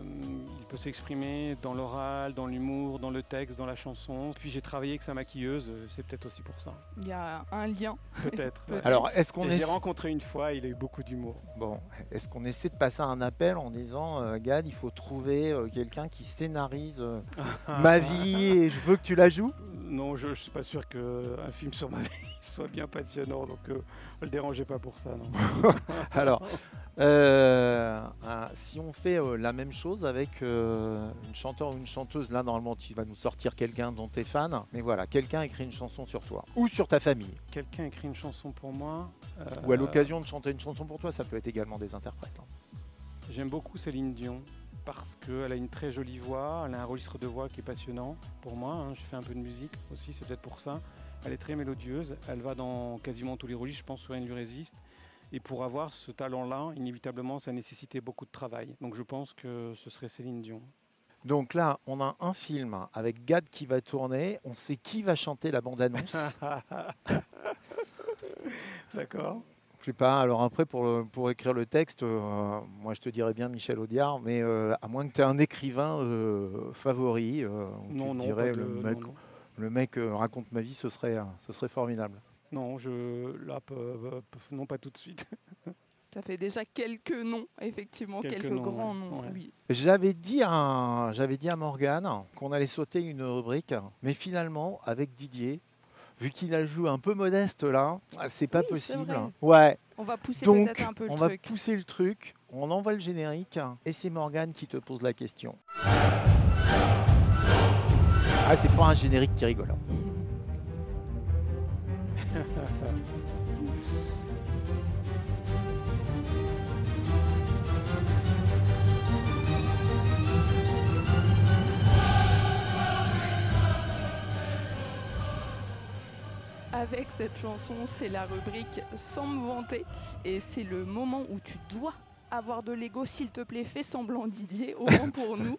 il peut s'exprimer dans l'oral, dans l'humour, dans le texte, dans la chanson. Puis j'ai travaillé avec sa maquilleuse, euh, c'est peut-être aussi pour ça. Il y a un lien. Peut-être. Alors, est-ce qu'on est l'ai rencontré une fois, il a eu beaucoup d'humour. bon, est-ce qu'on essaie de passer un appel en disant euh, Gad, il faut trouver euh, quelqu'un qui scénarise euh, ma vie et je veux que tu la joues? Non, je ne suis pas sûr qu'un film sur ma vie soit bien passionnant, donc euh, ne le dérangez pas pour ça. Non. Alors, euh, si on fait euh, la même chose avec une chanteur ou une chanteuse, là normalement tu vas nous sortir quelqu'un dont tu es fan, mais voilà, quelqu'un écrit une chanson sur toi ou sur ta famille, Quelqu'un écrit une chanson pour moi. ou à l'occasion de chanter une chanson pour toi, ça peut être également des interprètes. hein. J'aime beaucoup Céline Dion parce qu'elle a une très jolie voix, elle a un registre de voix qui est passionnant pour moi. hein. J'ai fait un peu de musique aussi, c'est peut-être pour ça. Elle est très mélodieuse, elle va dans quasiment tous les registres, je pense que rien ne lui résiste. Et pour avoir ce talent-là, inévitablement, ça nécessitait beaucoup de travail. Donc je pense que ce serait Céline Dion. Donc là, on a un film avec Gad qui va tourner, on sait qui va chanter la bande-annonce. D'accord. Je sais pas, alors après, pour, le- pour écrire le texte, euh, moi je te dirais bien Michel Audiard, mais euh, à moins que tu aies un écrivain euh, favori, euh, tu Non, non, dirais le non, mec, non. le mec euh, raconte ma vie, ce serait, ce serait formidable. Non, je là, non pas tout de suite. Ça fait déjà quelques noms, effectivement, Quelques quelques, noms, grands ouais, noms. ouais. Oui. J'avais dit à, j'avais dit à Morgane qu'on allait sauter une rubrique, mais finalement, avec Didier, vu qu'il a le jeu un peu modeste là, c'est pas Oui, possible. Ouais, On va pousser donc peut-être un peu le on va truc. pousser le truc, on envoie le générique, et c'est Morgane qui te pose la question. Ah, c'est pas un générique qui rigole. Avec cette chanson, c'est la rubrique Sans me vanter. Et c'est le moment où tu dois avoir de l'ego. S'il te plaît, fais semblant Didier, au moins pour nous.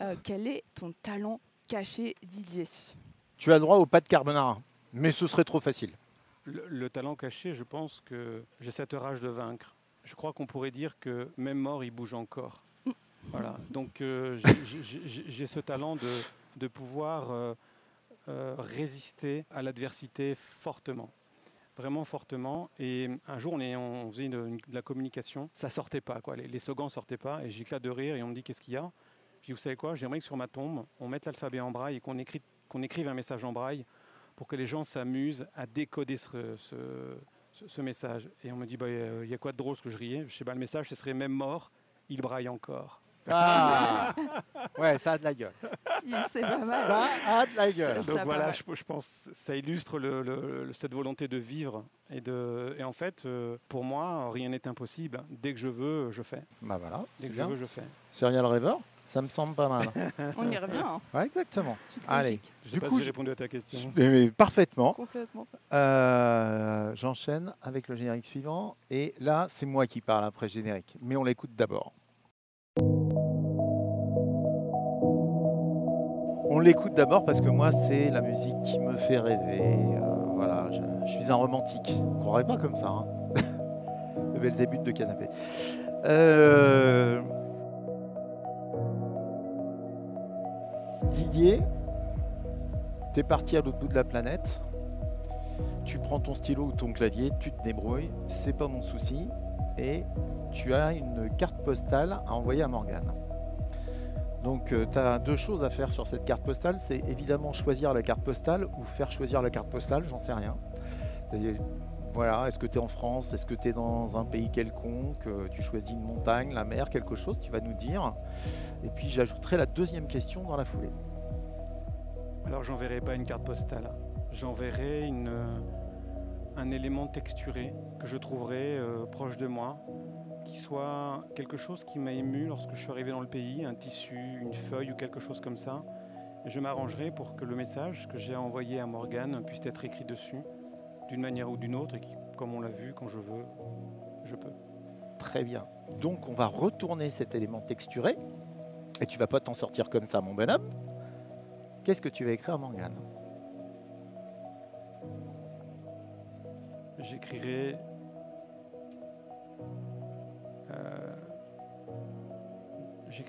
Euh, quel est ton talent caché, Didier? Tu as droit au pas de carbonara, mais ce serait trop facile. Le, le talent caché, je pense que j'ai cette rage de vaincre. Je crois qu'on pourrait dire que même mort, il bouge encore. Voilà. Donc euh, j'ai- ce talent de, de pouvoir euh, euh, résister à l'adversité fortement. Vraiment fortement. Et un jour, on, faisait de la communication. Ça sortait pas, quoi. Les, les slogans sortaient pas. Et j'éclate de rire et on me dit qu'est-ce qu'il y a? Je dis, vous savez quoi? J'aimerais que sur ma tombe, on mette l'alphabet en braille et qu'on écrit- qu'on écrive un message en braille pour que les gens s'amusent à décoder ce message. Et on me dit, bah, il y a quoi de drôle ce que je riais? Je sais pas, le message, ce serait même mort, il braille encore. Ah Ouais, ça a de la gueule. C'est pas mal. Ça a de la gueule. Donc voilà, je, je pense que ça illustre le- le- le- cette volonté de vivre. Et, de, et en fait, euh, pour moi, rien n'est impossible. Dès que je veux, je fais. Bah voilà, Dès que je veux, je fais. Serial Rêveur, ça me semble pas mal. On y revient. hein. Ouais, exactement. Allez. Je Du sais pas coup, si j'ai répondu à ta question. Mais- mais parfaitement. Complètement. Euh, J'enchaîne avec le générique suivant. Et là, c'est moi qui parle après générique. Mais on l'écoute d'abord. On l'écoute d'abord parce que moi, c'est la musique qui me fait rêver. Euh, voilà, je, suis un romantique. On croirait pas comme ça. Hein. le Belzébuth de canapé. Euh, Didier, t'es parti à l'autre bout de la planète. Tu prends ton stylo ou ton clavier, tu te débrouilles, c'est pas mon souci. Et tu as une carte postale à envoyer à Morgane. Donc tu as deux choses à faire sur cette carte postale. C'est évidemment choisir la carte postale ou faire choisir la carte postale, j'en sais rien. Voilà, est-ce que tu es en France? Est-ce que tu es dans un pays quelconque? Euh, Tu choisis une montagne, la mer, quelque chose, tu vas nous dire. Et puis j'ajouterai la deuxième question dans la foulée. Alors j'enverrai pas une carte postale, j'enverrai une, un élément texturé que je trouverai euh, proche de moi, qui soit quelque chose qui m'a ému lorsque je suis arrivé dans le pays, un tissu, une feuille ou quelque chose comme ça. Et je m'arrangerai pour que le message que j'ai envoyé à Morgane puisse être écrit dessus, d'une manière ou d'une autre, et qui, comme on l'a vu, quand je veux, je peux. Très bien. Donc on va retourner cet élément texturé. Et tu vas pas t'en sortir comme ça, mon bonhomme. Qu'est-ce que tu vas écrire à Morgane? J'écrirai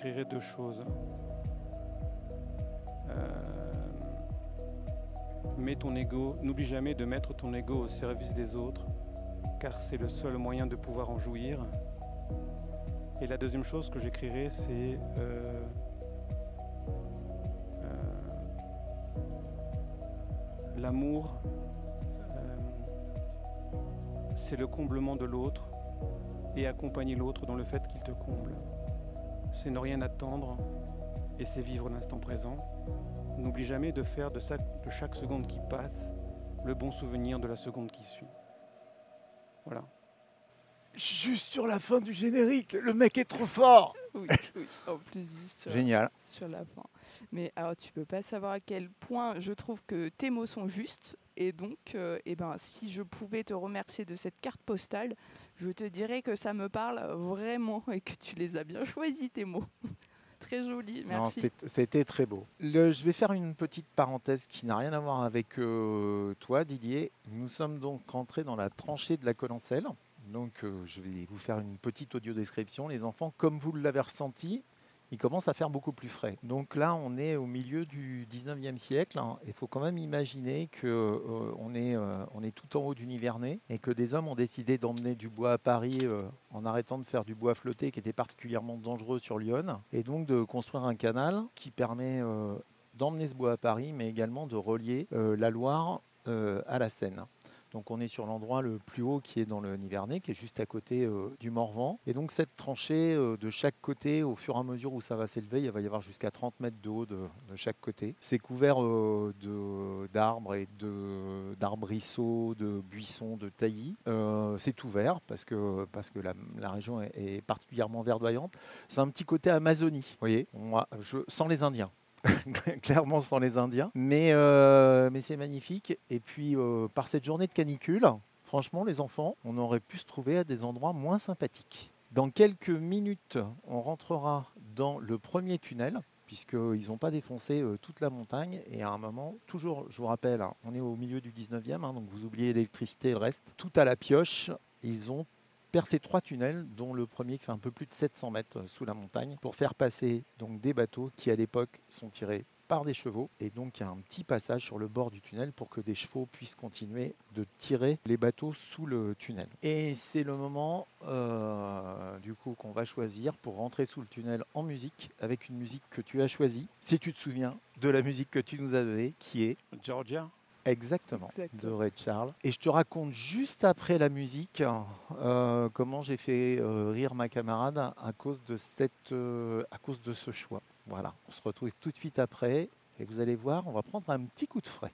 j'écrirai deux choses. Euh, mets ton ego, n'oublie jamais de mettre ton ego au service des autres, car c'est le seul moyen de pouvoir en jouir. Et la deuxième chose que j'écrirai, c'est euh, l'amour, c'est le comblement de l'autre et accompagner l'autre dans le fait qu'il te comble. C'est ne rien attendre et c'est vivre l'instant présent. N'oublie jamais de faire de, de chaque seconde qui passe le bon souvenir de la seconde qui suit. Voilà. Juste sur la fin du générique, le mec est trop fort. Oui, oui. en plus juste Génial. sur la fin. Mais alors tu peux pas savoir à quel point je trouve que tes mots sont justes. Et donc, euh, eh ben, si je pouvais te remercier de cette carte postale, je te dirais que ça me parle vraiment et que tu les as bien choisis, tes mots. très joli, merci. C'était très beau. je vais faire une petite parenthèse qui n'a rien à voir avec euh, toi, Didier. Nous sommes donc rentrés dans la tranchée de la Colancelle. Donc, euh, je vais vous faire une petite audio description. Les enfants, comme vous l'avez ressenti, il commence à faire beaucoup plus frais. Donc là, on est au milieu du 19e siècle. Hein. Il faut quand même imaginer qu'on euh, est, euh, est tout en haut du Nivernais et que des hommes ont décidé d'emmener du bois à Paris euh, en arrêtant de faire du bois flotté qui était particulièrement dangereux sur Lyon et donc de construire un canal qui permet d'emmener ce bois à Paris mais également de relier la Loire à la Seine. Donc on est sur l'endroit le plus haut qui est dans le Nivernais, qui est juste à côté euh, du Morvan. Et donc cette tranchée euh, de chaque côté, au fur et à mesure où ça va s'élever, il va y avoir jusqu'à 30 mètres de haut de, chaque côté. C'est couvert euh, d'arbres et d'arbrisseaux, de, buissons, de taillis. c'est parce que, parce que la, région est, particulièrement verdoyante. C'est un petit côté Amazonie, vous voyez, sans les Indiens. clairement sans les Indiens. Mais, euh, mais c'est magnifique. Et puis, euh, par cette journée de canicule, franchement, les enfants, on aurait pu se trouver à des endroits moins sympathiques. Dans quelques minutes, on rentrera dans le premier tunnel puisqu'ils n'ont pas défoncé euh, toute la montagne. Et à un moment, toujours, je vous rappelle, hein, on est au milieu du 19e, hein, donc vous oubliez l'électricité et le reste, tout à la pioche. Ils ont percer trois tunnels, dont le premier qui fait un peu plus de 700 mètres euh, sous la montagne, pour faire passer donc des bateaux qui à l'époque sont tirés par des chevaux et donc il y a un petit passage sur le bord du tunnel pour que des chevaux puissent continuer de tirer les bateaux sous le tunnel. Et c'est le moment euh, du coup qu'on va choisir pour rentrer sous le tunnel en musique avec une musique que tu as choisie, si tu te souviens de la musique que tu nous as donnée, qui est Georgia. Exactement, de Ray Charles. Et je te raconte juste après la musique euh, comment j'ai fait euh, rire ma camarade à cause de cette, euh, à cause de ce choix. Voilà, on se retrouve tout de suite après et vous allez voir, on va prendre un petit coup de frais.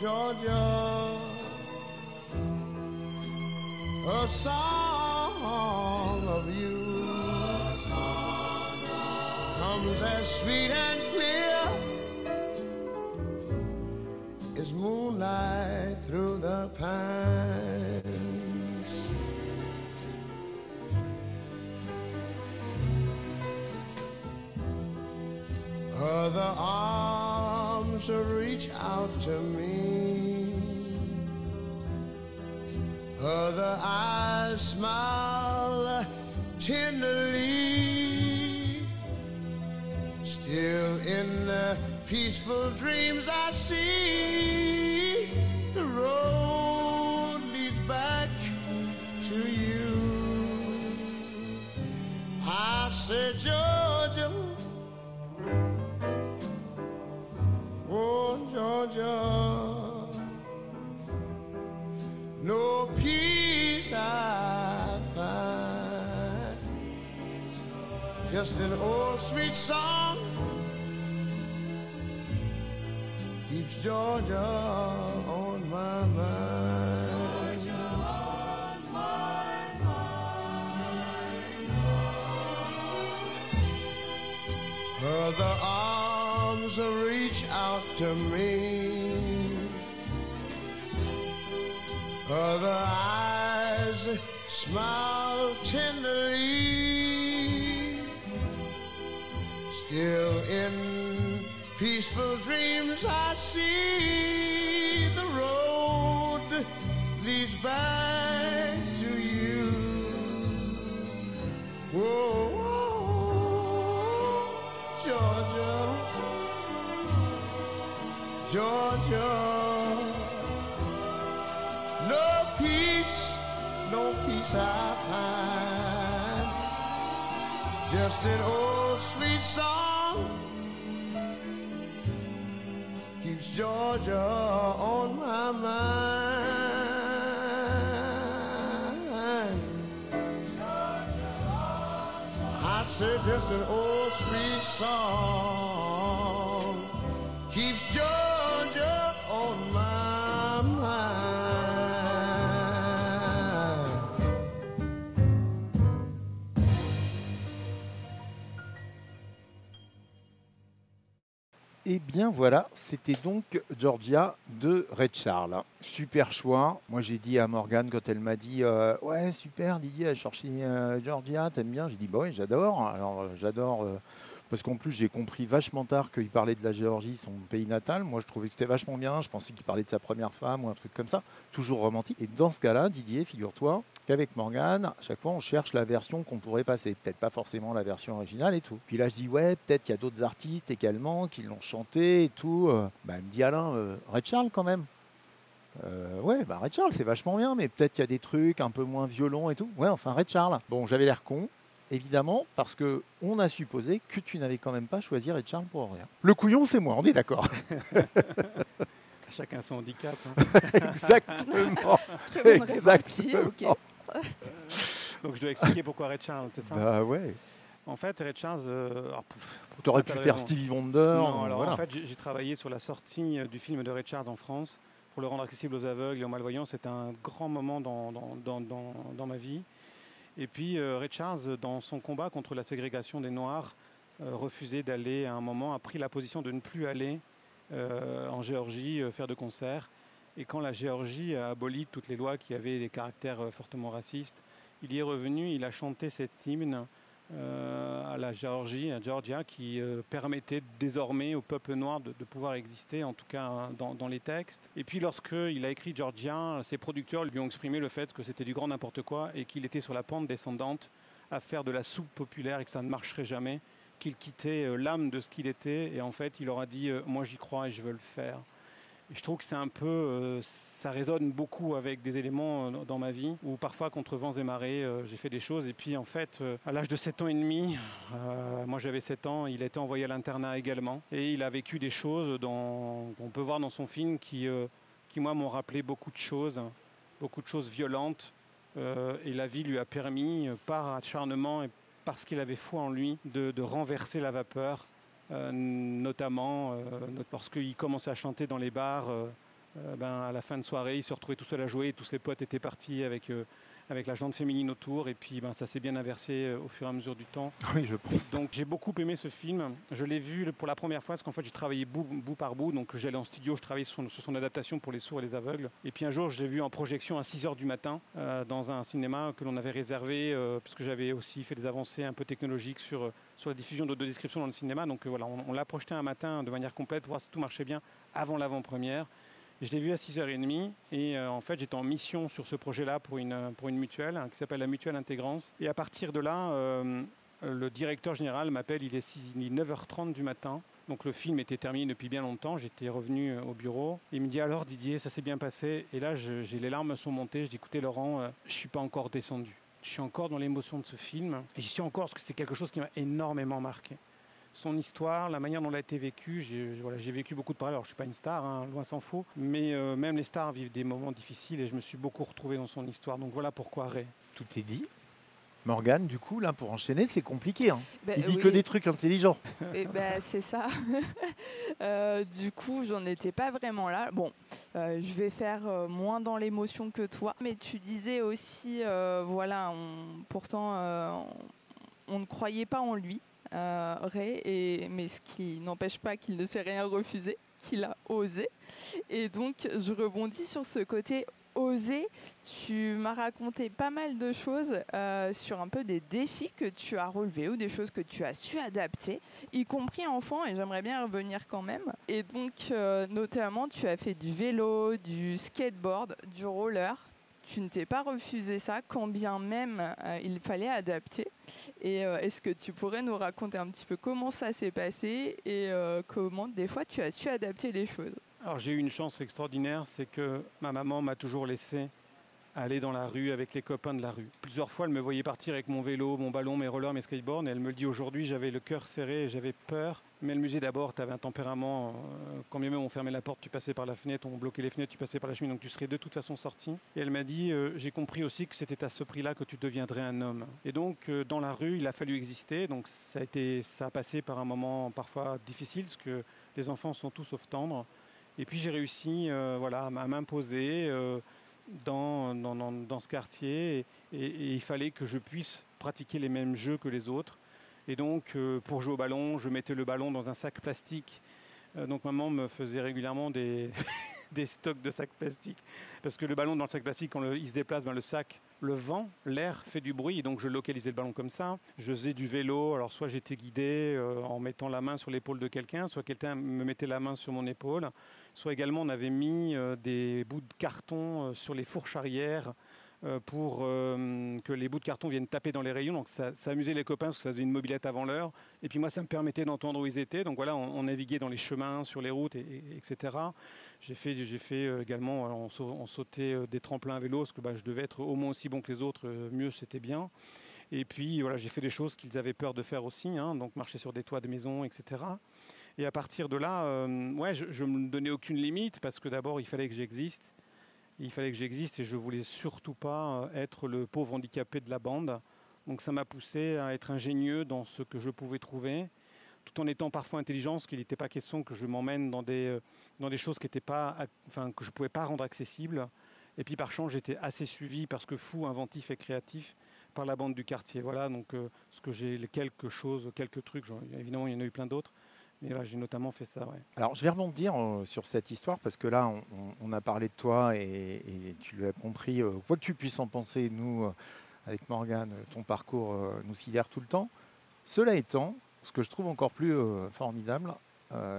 Georgia, a song of you comes as sweet and clear as moonlight through the pines. Other arms reach out to me. Other eyes smile tenderly. Still in the peaceful dreams I see the road leads back to you. I said, Georgia, oh Georgia, just an old sweet song keeps Georgia on my mind. Other arms reach out to me. Other eyes smile tenderly. Still in peaceful dreams, I see the road leads back to you. Whoa, whoa, Georgia, Georgia. No peace, no peace I find. Just an old sweet song Georgia on my mind. I said just an old sweet song Et bien voilà, c'était donc Georgia de Red Charles. Super choix. Moi j'ai dit à Morgane quand elle m'a dit euh, Ouais, super Didier, a cherché euh, Georgia, t'aimes bien? J'ai dit Bah oui, j'adore. Alors euh, j'adore. Parce qu'en plus, j'ai compris vachement tard qu'il parlait de la Géorgie, son pays natal. Moi, je trouvais que c'était vachement bien. Je pensais qu'il parlait de sa première femme ou un truc comme ça. Toujours romantique. Et dans ce cas-là, Didier, figure-toi qu'avec Morgane, à chaque fois, on cherche la version qu'on pourrait passer. Peut-être pas forcément la version originale et tout. Puis là, je dis, ouais, peut-être qu'il y a d'autres artistes également qui l'ont chanté et tout. Euh, Bah, elle me dit, Alain, euh, Red Charles quand même. Euh, ouais, bah Red Charles, c'est vachement bien, mais peut-être qu'il y a des trucs un peu moins violents et tout. Ouais, enfin, Red Charles. Bon, j'avais l'air con, évidemment, parce que on a supposé que tu n'avais quand même pas choisi Red Charles pour rien. Le couillon, c'est moi, on est d'accord. Chacun son handicap. hein. Exactement. Exactement. Donc je dois expliquer pourquoi Red Charles, c'est ça? Bah ouais. En fait, Red Charles, euh, alors, Tu aurais pu faire raison. Stevie Wonder. Non, alors voilà. en fait, j'ai travaillé sur la sortie euh, du film de Charles en France pour le rendre accessible aux aveugles et aux malvoyants. C'était un grand moment dans, dans, dans- dans- dans ma vie. Et puis, euh, Ray Charles, dans son combat contre la ségrégation des Noirs, euh, refusait d'aller à un moment, a pris la position de ne plus aller euh, en Géorgie faire de concerts. Et quand la Géorgie a aboli toutes les lois qui avaient des caractères fortement racistes, il y est revenu, il a chanté cet hymne à la Géorgie, à Georgia, qui euh, permettait désormais au peuple noir de, pouvoir exister, en tout cas hein, dans, les textes. Et puis lorsqu'il a écrit Georgia, ses producteurs lui ont exprimé le fait que c'était du grand n'importe quoi et qu'il était sur la pente descendante à faire de la soupe populaire et que ça ne marcherait jamais, qu'il quittait euh, l'âme de ce qu'il était et en fait il leur a dit euh, moi j'y crois et je veux le faire. Je trouve que c'est un peu, euh, ça résonne beaucoup avec des éléments euh, dans- ma vie où parfois contre vents et marées, euh, j'ai fait des choses. Et puis en fait, à l'âge de 7 ans et demi, moi j'avais 7 ans, il a été envoyé à l'internat également. Et il a vécu des choses qu'on peut voir dans son film qui, qui moi m'ont rappelé beaucoup de choses, beaucoup de choses violentes et la vie lui a permis, par acharnement et parce qu'il avait foi en lui, de, renverser la vapeur notamment euh, not- lorsqu'il commençait à chanter dans les bars. euh, euh, ben, à la fin de soirée, il se retrouvait tout seul à jouer et tous ses potes étaient partis avec, euh, avec la jante féminine autour, et puis ben, ça s'est bien inversé euh, au fur et à mesure du temps. Oui, je pense. Donc j'ai beaucoup aimé ce film. Je l'ai vu pour la première fois parce qu'en fait j'ai travaillé bout, bout par bout. Donc j'allais en studio, je travaillais sur son, sur son adaptation pour les sourds et les aveugles. Et puis un jour je l'ai vu en projection à 6h du matin euh, dans un cinéma que l'on avait réservé euh, parce que j'avais aussi fait des avancées un peu technologiques sur, euh, sur la diffusion de, de descriptions dans le cinéma. Donc voilà, on, on l'a projeté un matin de manière complète pour voir si tout marchait bien avant l'avant-première. Je l'ai vu à 6h30 et euh, en fait j'étais en mission sur ce projet-là pour une, euh, pour une mutuelle hein, qui s'appelle la Mutuelle Intégrance. Et à partir de là, euh, le directeur général m'appelle, il est, 6 il est 9h30 du matin. Donc le film était terminé depuis bien longtemps, j'étais revenu au bureau. Il me dit alors Didier, ça s'est bien passé? Et là j'ai les larmes sont montées, je dis écoutez Laurent, euh, je suis pas encore descendu. Je suis encore dans l'émotion de ce film et j'y suis encore parce que c'est quelque chose qui m'a énormément marqué son histoire, la manière dont elle a été vécue. J'ai voilà, j'ai vécu beaucoup de parallèles. Alors, je ne suis pas une star, hein, loin s'en faut, mais euh, même les stars vivent des moments difficiles et je me suis beaucoup retrouvé dans son histoire. Donc voilà pourquoi Ray. Tout est dit. Morgane, du coup, là, pour enchaîner, c'est compliqué. hein. Ben, Il dit oui. que des trucs intelligents. Eh ben, c'est ça. Euh, du coup, j'en étais pas vraiment là. Bon, euh, je vais faire euh, moins dans l'émotion que toi. Mais tu disais aussi, euh, voilà, on- pourtant, euh, on, on ne croyait pas en lui, Ray, et, mais ce qui n'empêche pas qu'il ne s'est rien refusé, qu'il a osé. Et donc, je rebondis sur ce côté osé. Tu m'as raconté pas mal de choses euh, sur un peu des défis que tu as relevés ou des choses que tu as su adapter y compris enfant, et j'aimerais bien revenir quand même. Et donc, euh, notamment, tu as fait du vélo, du skateboard, du roller. Tu ne t'es pas refusé ça, quand bien même euh, il fallait adapter. Et euh, est-ce que tu pourrais nous raconter un petit peu comment ça s'est passé et euh, comment des fois tu as su adapter les choses? Alors j'ai eu une chance extraordinaire, c'est que ma maman m'a toujours laissé aller dans la rue avec les copains de la rue. Plusieurs fois, elle me voyait partir avec mon vélo, mon ballon, mes rollers, mes skateboards, et elle me dit aujourd'hui, j'avais le cœur serré et j'avais peur. Mais elle me disait d'abord, tu avais un tempérament, euh, quand bien même on fermait la porte, tu passais par la fenêtre, on bloquait les fenêtres, tu passais par la cheminée, donc tu serais de toute façon sorti. Et elle m'a dit, euh, j'ai compris aussi que c'était à ce prix-là que tu deviendrais un homme. Et donc, euh, dans la rue, il a fallu exister, donc ça a, été, ça a passé par un moment parfois difficile, parce que les enfants sont tous sauf tendres. Et puis j'ai réussi voilà, à m'imposer dans, dans, dans- ce quartier et, il fallait que je puisse pratiquer les mêmes jeux que les autres. Et donc euh, pour jouer au ballon, je mettais le ballon dans un sac plastique. Euh, donc maman me faisait régulièrement des, des stocks de sacs plastiques. Parce que le ballon dans le sac plastique, quand le- il se déplace, ben, le sac, le vent, l'air fait du bruit. Donc je localisais le ballon comme ça. Je faisais du vélo. Alors soit j'étais guidé euh, en mettant la main sur l'épaule de quelqu'un, soit quelqu'un me mettait la main sur mon épaule. Soit également on avait mis euh, des bouts de carton euh, sur les fourches arrière euh, pour que les bouts de carton viennent taper dans les rayons. Donc ça, amusait les copains parce que ça faisait une mobilette avant l'heure. Et puis moi, ça me permettait d'entendre où ils étaient. Donc voilà, on, naviguait dans les chemins, sur les routes, et, et- etc. J'ai fait, j'ai fait également, on, sau- on sautait des tremplins à vélo parce que bah, je devais être au moins aussi bon que les autres, mieux c'était bien. Et puis voilà, j'ai fait des choses qu'ils avaient peur de faire aussi, hein, donc marcher sur des toits de maison, etc. Et à partir de là, euh, ouais, je ne me donnais aucune limite parce que d'abord, il fallait que j'existe. Il fallait que j'existe et je voulais surtout pas euh, être le pauvre handicapé de la bande. Donc ça m'a poussé à être ingénieux dans ce que je pouvais trouver, tout en étant parfois intelligent, parce qu'il n'était pas question que je m'emmène dans des, euh, dans des choses qui pas, enfin, que je ne pouvais pas rendre accessibles. Et puis par chance, j'étais assez suivi parce que fou, inventif et créatif par la bande du quartier. Voilà, donc ce que j'ai quelques choses, quelques trucs. Évidemment, il y en a eu plein d'autres, mais là, j'ai notamment fait ça. Alors, je vais rebondir euh, sur cette histoire parce que là, on, a parlé de toi et, et tu l'as compris. euh, quoi que tu puisses en penser, nous, euh, avec Morgane, ton parcours nous sidère tout le temps. Cela étant, ce que je trouve encore plus formidable,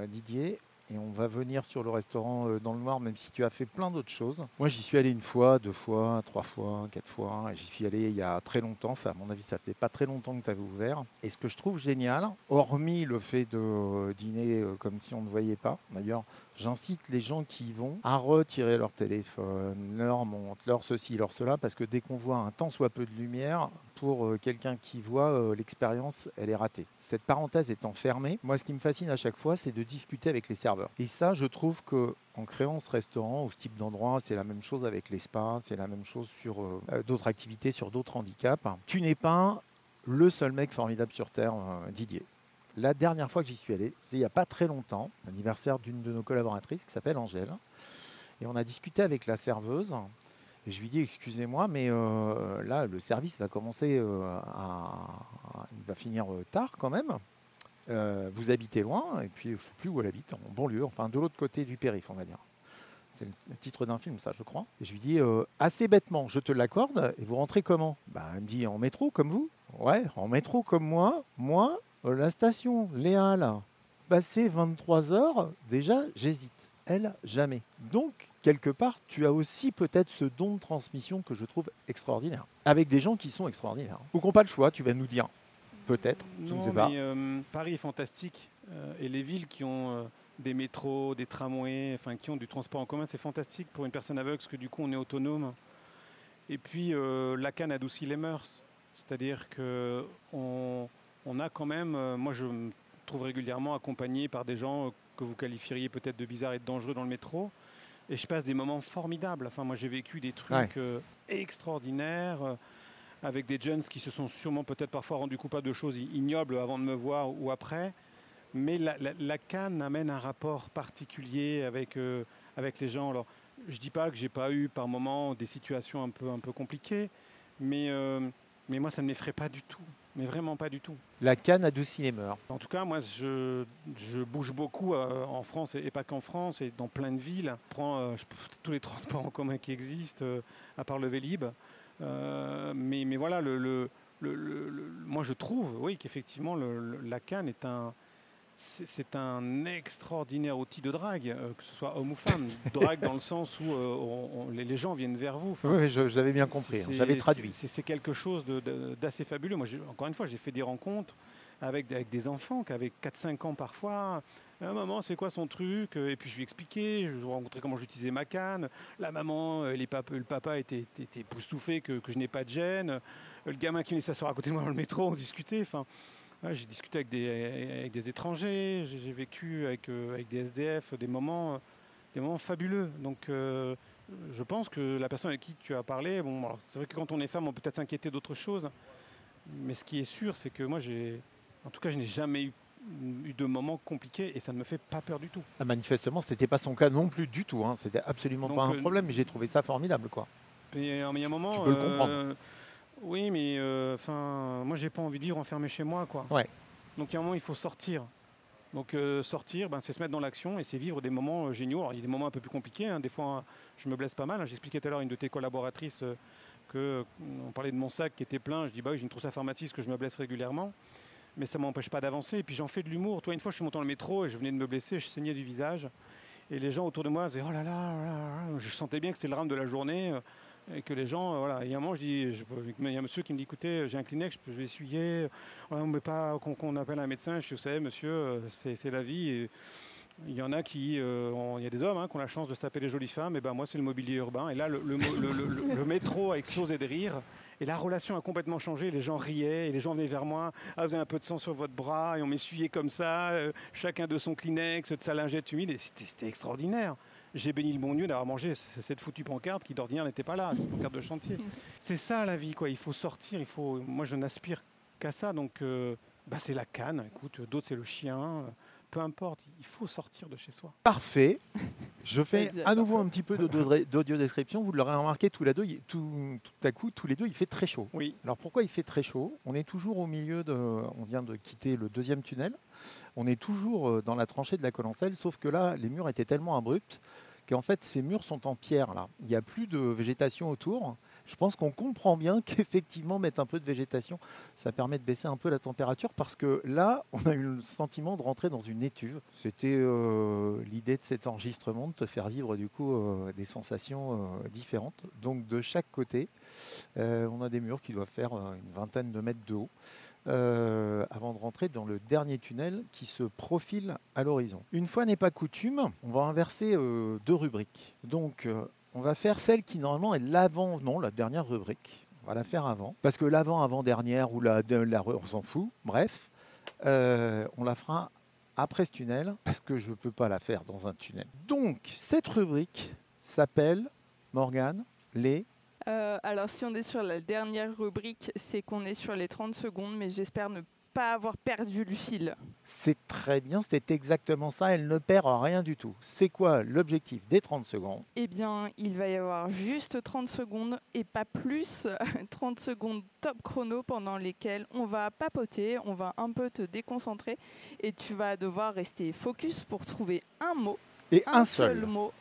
Didier, et on va venir sur le restaurant euh, dans le noir, même si tu as fait plein d'autres choses. Moi, j'y suis allé une fois, deux fois, trois fois, quatre fois. et J'y suis allé il y a très longtemps. Ça, à mon avis, ça fait pas très longtemps que tu avais ouvert. Et ce que je trouve génial, hormis le fait de dîner euh, comme si on ne voyait pas, d'ailleurs, j'incite les gens qui y vont à retirer leur téléphone, leur montre, leur ceci, leur cela, parce que dès qu'on voit un tant soit peu de lumière, pour euh, quelqu'un qui voit, euh, l'expérience, elle est ratée. Cette parenthèse étant fermée, moi, ce qui me fascine à chaque fois, c'est de discuter avec les serveurs. Et ça, je trouve que en créant ce restaurant ou ce type d'endroit, c'est la même chose avec les spas, c'est la même chose sur euh, d'autres activités, sur d'autres handicaps. Tu n'es pas le seul mec formidable sur Terre, Didier. La dernière fois que j'y suis allé, c'était il n'y a pas très longtemps, l'anniversaire d'une de nos collaboratrices qui s'appelle Angèle. Et on a discuté avec la serveuse. Je lui dis excusez-moi, mais euh, là le service va commencer euh, à, il va finir euh, tard quand même. Vous habitez loin, et puis je ne sais plus où elle habite, en banlieue, enfin de l'autre côté du périph', on va dire. C'est le- titre d'un film, ça, je crois. Et je lui dis assez bêtement, je te l'accorde, et vous rentrez comment? Bah, Elle me dit en métro, comme vous? Ouais, en métro, comme moi. Moi, la station, Léa, là, passé 23 heures, déjà, j'hésite. Elle, jamais. Donc, quelque part, tu as aussi peut-être ce don de transmission que je trouve extraordinaire. Avec des gens qui sont extraordinaires. Ou qui n'ont pas le choix, tu vas nous dire. Peut-être, je ne Non, sais pas. mais, euh, Paris est fantastique. euh, et les villes qui ont euh, des métros, des tramways, enfin qui ont du transport en commun, c'est fantastique pour une personne aveugle parce que du coup on est autonome. Et puis euh, la canne adoucit les mœurs. C'est-à-dire que on, on a quand même, euh, moi je me trouve régulièrement accompagné par des gens euh, que vous qualifieriez peut-être de bizarres et de dangereux dans le métro. Et je passe des moments formidables. Enfin, moi, j'ai vécu des trucs Ouais. euh, extraordinaires euh, avec des jeunes qui se sont sûrement peut-être parfois rendus coupables de choses ignobles avant de me voir ou après. Mais la, la, la Cannes amène un rapport particulier avec, euh, avec les gens. Alors, je dis pas que j'ai pas eu par moments des situations un peu, un peu compliquées, mais, mais moi, ça ne m'effraie pas du tout. Mais vraiment pas du tout. La canne adoucit les mœurs. En tout cas, moi, je, je bouge beaucoup euh, en France et, et pas qu'en France, et dans plein de villes. Je prends euh, je- tous les transports en commun qui existent, euh, à part le Vélib. Mais, mais voilà, le, le- le- le- le- moi, je trouve, oui, qu'effectivement, la canne est un, c'est un extraordinaire outil de drague, euh, que ce soit homme ou femme. Drague dans le sens où euh, on- on- les, gens viennent vers vous. Enfin, Oui, je- j'avais bien compris, hein, c'est- j'avais traduit. c'est- quelque chose d'assez fabuleux. Moi, encore une fois, j'ai fait des rencontres avec, des- avec des enfants qui avaient 4-5 ans parfois. Ah, maman, c'est quoi son truc? Et puis je lui expliquais, je lui rencontrais comment j'utilisais ma canne. La maman, euh, les le papa était, était, que, que je n'ai pas de gêne. Euh, Le gamin qui venait s'asseoir à côté de moi dans le métro, on discutait. Enfin, ouais, j'ai discuté avec des, avec des étrangers, j'ai vécu avec, euh, avec des SDF des moments, euh, des moments fabuleux. Donc euh, je pense que la personne avec qui tu as parlé, bon, alors, c'est vrai que quand on est femme, on peut peut-être s'inquiéter d'autre chose. Mais ce qui est sûr, c'est que moi, j'ai, en tout cas, je n'ai jamais eu, eu de moments compliqués et ça ne me fait pas peur du tout. Ah, manifestement, ce n'était pas son cas non plus du tout. Hein. C'était absolument Donc, pas un euh, problème, mais j'ai trouvé ça formidable. quoi. Et euh, mais il y a un moment. Tu peux le euh, comprendre. Oui, mais euh, enfin, moi, j'ai pas envie de vivre enfermé chez moi, quoi. Ouais. Donc, il y a un moment, il faut sortir. Donc, euh, sortir, ben, c'est se mettre dans l'action et c'est vivre des moments euh, géniaux. Alors, il y a des moments un peu plus compliqués. hein. Des fois, je me blesse pas mal. hein. J'expliquais tout à l'heure à une de tes collaboratrices euh, que euh, on parlait de mon sac qui était plein. Je dis bah oui, j'ai une trousse à pharmacie, que je me blesse régulièrement. Mais ça m'empêche pas d'avancer. Et puis j'en fais de l'humour. Toi, une fois, je suis monté dans le métro et je venais de me blesser, je saignais du visage. Et les gens autour de moi disaient oh là là, oh là là. je sentais bien que c'était le drame de la journée. Euh, Et que les gens, euh, voilà. Moment, il y a un monsieur qui me dit écoutez, j'ai un Kleenex, je vais essuyer. Ouais, on met pas qu'on appelle un médecin. Je vous savez, monsieur, euh, c'est la vie. Il y en a qui, euh, il y a des hommes hein, qui ont la chance de se taper les jolies femmes. Et ben moi, c'est le mobilier urbain. Et là, le, métro a explosé de rire. Et la relation a complètement changé. Les gens riaient et les gens venaient vers moi. Ah, vous avez un peu de sang sur votre bras. Et on m'essuyait comme ça, euh, chacun de son Kleenex, de sa lingette humide. Et c'était extraordinaire. J'ai béni le bon Dieu d'avoir mangé cette foutue pancarte qui d'ordinaire n'était pas là, cette pancarte de chantier. C'est ça la vie, quoi. Il faut sortir. Il faut. Moi, je n'aspire qu'à ça. Donc, euh, bah, c'est la canne. Écoute, d'autres c'est le chien. Peu importe. Il faut sortir de chez soi. Parfait. Je fais à nouveau un petit peu d'audio description. Vous l'aurez remarqué, tous les deux, tout à coup, tous les deux, il fait très chaud. Oui. Alors pourquoi il fait très chaud? On est toujours au milieu de. On vient de quitter le deuxième tunnel. On est toujours euh, dans la tranchée de la Coloncelle, sauf que là, les murs étaient tellement abrupts qu'en fait, ces murs sont en pierre. Là, il n'y a plus de végétation autour. Je pense qu'on comprend bien qu'effectivement, mettre un peu de végétation, ça permet de baisser un peu la température parce que là, on a eu le sentiment de rentrer dans une étuve. C'était euh, l'idée de cet enregistrement, de te faire vivre du coup euh, des sensations euh, différentes. Donc de chaque côté, on a des murs qui doivent faire une vingtaine de mètres de haut. avant de rentrer dans le dernier tunnel qui se profile à l'horizon. Une fois n'est pas coutume, on va inverser deux rubriques. Donc, on va faire celle qui normalement est l'avant, non, la dernière rubrique. On va la faire avant. Parce que l'avant, avant-dernière ou la, on s'en fout. Bref, euh, on la fera après ce tunnel parce que je ne peux pas la faire dans un tunnel. Donc, cette rubrique s'appelle, Morgane, les Euh, alors, si on est sur la dernière rubrique, c'est qu'on est sur les 30 secondes, mais j'espère ne pas avoir perdu le fil. C'est très bien, c'est exactement ça. Elle ne perd rien du tout. C'est quoi l'objectif des 30 secondes? Eh bien, il va y avoir juste 30 secondes et pas plus. 30 secondes top chrono pendant lesquelles on va papoter, on va un peu te déconcentrer et tu vas devoir rester focus pour trouver un mot, Et un, un seul seul. mot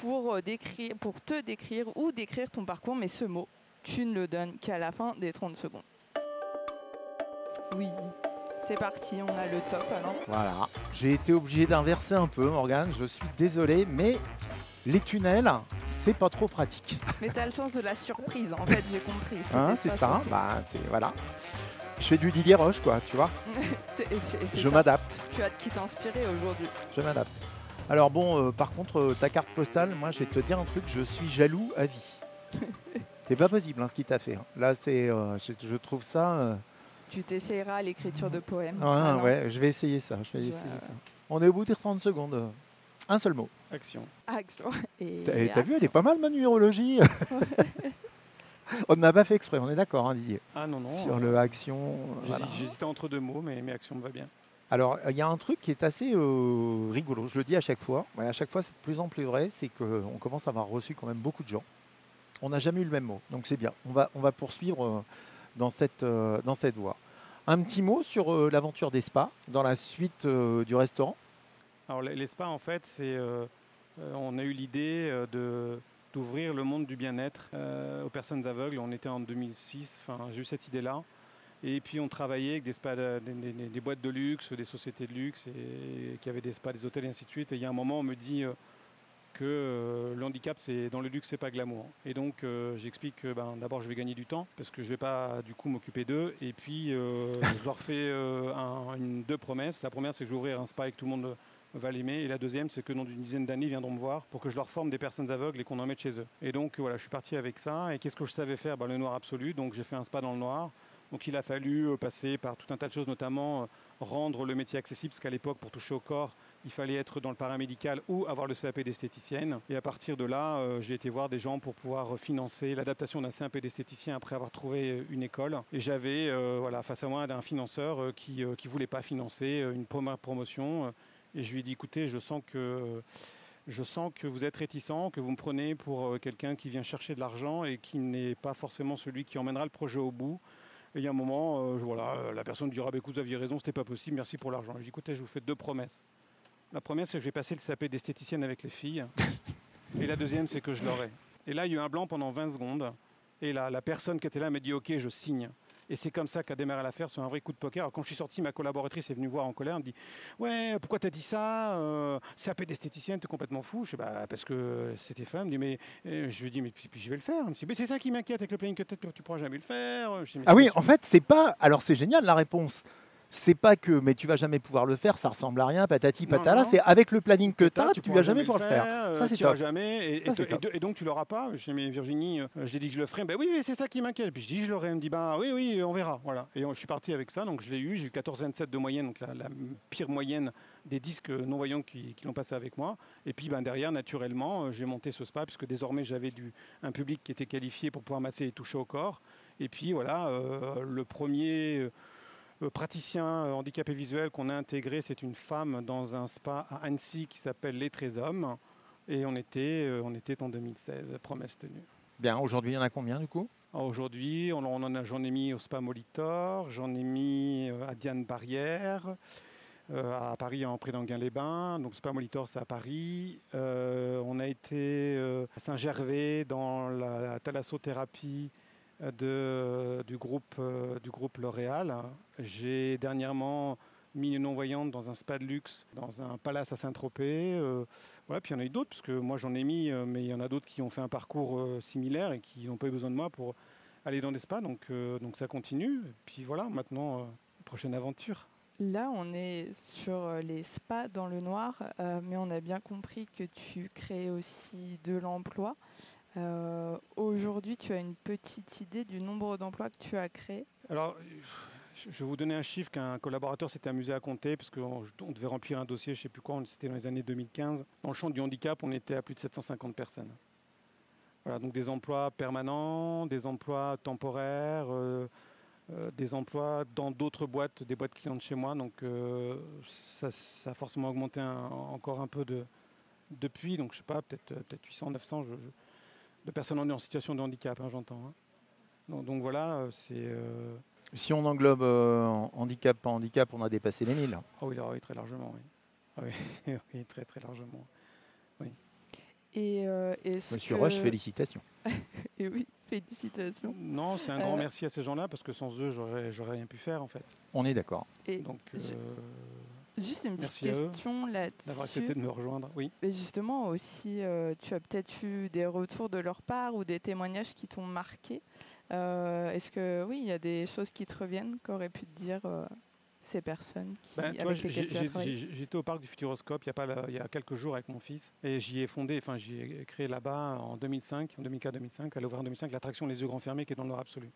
pour, euh, décrire, pour te décrire ou décrire ton parcours, mais ce mot, tu ne le donnes qu'à la fin des 30 secondes. Oui, c'est parti, on a le top alors. Voilà. J'ai été obligé d'inverser un peu, Morgane. Je suis désolé, mais les tunnels, c'est pas trop pratique. Mais t'as le sens de la surprise, en fait, j'ai compris. Hein, c'est ça. Bah, c'est voilà. Je fais du Didier Roche, quoi. Tu vois. Je m'adapte. Tu as de qui t'inspirer aujourd'hui. Je m'adapte. Alors bon, euh, par contre, euh, ta carte postale, moi, je vais te dire un truc. Je suis jaloux à vie. c'est pas possible, hein, ce qu'il t'a fait. hein. Là, c'est, euh, je, je trouve ça. Euh, Tu t'essayeras à l'écriture de poèmes. ouais, Ah ouais, je vais essayer ça. Je vais Je- essayer ça. On est au bout des 30 secondes. euh, Un seul mot. Action. Action. Et T'as vu, elle est pas mal ma numérologie. on n'a pas fait exprès, on est d'accord, hein, Didier. Ah non, non. Sur euh, le action. euh, voilà. J'hésitais entre deux mots, mais, mais action me va bien. Alors, il y a un truc qui est assez euh, rigolo, je le dis à chaque fois, mais à chaque fois c'est de plus en plus vrai, c'est qu'on commence à avoir reçu quand même beaucoup de gens. On n'a jamais eu le même mot, donc c'est bien. On va, on va poursuivre euh, dans, cette, euh, dans cette voie. Un petit mot sur euh, l'aventure des spas, dans la suite euh, du restaurant. Alors les spas, en fait, c'est, on a eu l'idée de d'ouvrir le monde du bien-être aux personnes aveugles. On était en 2006. Enfin, j'ai eu cette idée-là. Et puis on travaillait avec des spas, de- des, boîtes de luxe, des sociétés de luxe, et, qui avaient des spas, des hôtels et ainsi de suite. Et il y a un moment, on me dit que euh, le handicap, c'est dans le luxe, c'est pas glamour. Et donc euh, j'explique que ben, d'abord, je vais gagner du temps parce que je vais pas du coup m'occuper d'eux. Et puis euh, je leur fais un- une, deux promesses. La première, c'est que je vais ouvrir un spa et que tout le monde va l'aimer. Et la deuxième, c'est que dans une dizaine d'années, ils viendront me voir pour que je leur forme des personnes aveugles et qu'on en mette chez eux. Et donc voilà, je suis parti avec ça. Et qu'est-ce que je savais faire? Ben, Le noir absolu. Donc j'ai fait un spa dans le noir. Donc il a fallu passer par tout un tas de choses, notamment rendre le métier accessible, parce qu'à l'époque, pour toucher au corps, il fallait être dans le paramédical ou avoir le CAP d'esthéticienne. Et à partir de là, euh, j'ai été voir des gens pour pouvoir financer l'adaptation d'un CAP d'esthéticien après avoir trouvé euh, une école. Et j'avais euh, voilà, face à moi un financeur qui ne voulait pas financer une première promotion. et je lui ai dit, écoutez, je sens que... Vous êtes réticent, que vous me prenez pour quelqu'un qui vient chercher de l'argent et qui n'est pas forcément celui qui emmènera le projet au bout. Et il y a un moment, voilà, la personne dira écoute, vous aviez raison, c'était pas possible, merci pour l'argent. Je dis écoutez, je vous fais deux promesses. La première, c'est que je vais passer le CAP d'esthéticienne avec les filles. et la deuxième, c'est que je l'aurai. Et là, il y a eu un blanc pendant 20 secondes. Et la, la personne qui était là m'a dit ok, je signe. Et c'est comme ça qu'a démarré l'affaire sur un vrai coup de poker. Alors, quand je suis sorti, ma collaboratrice est venue voir en colère. Elle me dit Ouais, pourquoi t'as dit ça euh, CAP d'esthéticienne, t'es complètement fou. Je dis Bah, parce que c'était femme. Elle me dit Mais euh, je lui dis Mais puis, puis je vais le faire. Elle me dit Mais c'est ça qui m'inquiète avec le planning que tu pourras jamais le faire. Dis, Ah oui, en fait, c'est pas. Alors c'est génial la réponse. C'est pas que, mais tu vas jamais pouvoir le faire, ça ressemble à rien, patati patala. C'est avec le planning que tu as, tu, vas jamais pouvoir le faire. euh, Ça, c'est tu iras top. jamais. Et, Ça, et- c'est et- donc, tu l'auras pas. Je dis, mais Virginie, euh, je dit que je le ferai. Ben oui, c'est ça qui m'inquiète. Puis je dis, je l'aurai. Elle me dit, bah oui, oui, on verra. Voilà. Et je suis parti avec ça. Donc, je l'ai eu. J'ai eu 14,27 de moyenne, donc la, la pire moyenne des disques non-voyants qui, qui l'ont passé avec moi. Et puis, ben, derrière, naturellement, euh, j'ai monté ce spa, puisque désormais, j'avais du, un public qui était qualifié pour pouvoir masser et toucher au corps. Et puis, voilà, euh, le premier. Euh, praticien euh, handicapé visuel qu'on a intégré, c'est une femme dans un spa à Annecy qui s'appelle Les Trésommes. Et on était, euh, on était en 2016, promesse tenue. Bien, aujourd'hui, il y en a combien du coup? Aujourd'hui, on, on en a, j'en ai mis au Spa Molitor, j'en ai mis à Diane Barrière, euh, à Paris, en près d'Anguin-les-Bains. Donc Spa Molitor, c'est à Paris. Euh, on a été euh, à Saint-Gervais dans la thalassothérapie de, du, groupe, euh, du groupe L'Oréal. J'ai dernièrement mis une non-voyante dans un spa de luxe, dans un palace à Saint-Tropez. Euh, puis il y en a eu d'autres, parce que moi j'en ai mis, euh, mais il y en a d'autres qui ont fait un parcours similaire et qui n'ont pas eu besoin de moi pour aller dans des spas. Donc, donc ça continue. Et puis voilà, maintenant, prochaine aventure. Là, on est sur les spas dans le noir, mais on a bien compris que tu crées aussi de l'emploi. Euh, Aujourd'hui, tu as une petite idée du nombre d'emplois que tu as créés. Alors, je vais vous donner un chiffre qu'un collaborateur s'était amusé à compter, parce qu'on on devait remplir un dossier, je ne sais plus quand, c'était dans les années 2015. Dans le champ du handicap, on était à plus de 750 personnes. Voilà, donc des emplois permanents, des emplois temporaires, euh, euh, des emplois dans d'autres boîtes, des boîtes clientes chez moi. Donc ça, a forcément augmenté encore un peu de, depuis. Donc je sais pas, peut-être peut 800, 900 je- je- de personnes en, situation de handicap, hein, j'entends. hein. Donc, donc voilà, euh, c'est... euh, Si on englobe euh, handicap, pas handicap, on a dépassé les 1000. Ah oui, très largement, oui. Ah oui, oui, très très largement. Et euh, Monsieur que- Roche, félicitations. Et oui, félicitations. Non, c'est un grand merci à ces gens-là parce que sans eux, j'aurais rien pu faire en fait. On est d'accord. Et Donc, je- euh, juste une petite merci question d'avoir là-dessus. accepté de me rejoindre. Oui. Et justement aussi, euh, tu as peut-être eu des retours de leur part ou des témoignages qui t'ont marqué. Euh, Est-ce que oui, il y a des choses qui te reviennent qu'auraient pu te dire euh, ces personnes qui, Ben, avec J'étais au parc du Futuroscope il y a, pas la- il y a quelques jours avec mon fils et j'y ai fondé, enfin j'y ai créé là-bas en 2005, en 2004-2005, à l'ouvrir en 2005, l'attraction Les Yeux Grands Fermés qui est dans le Nord absolu.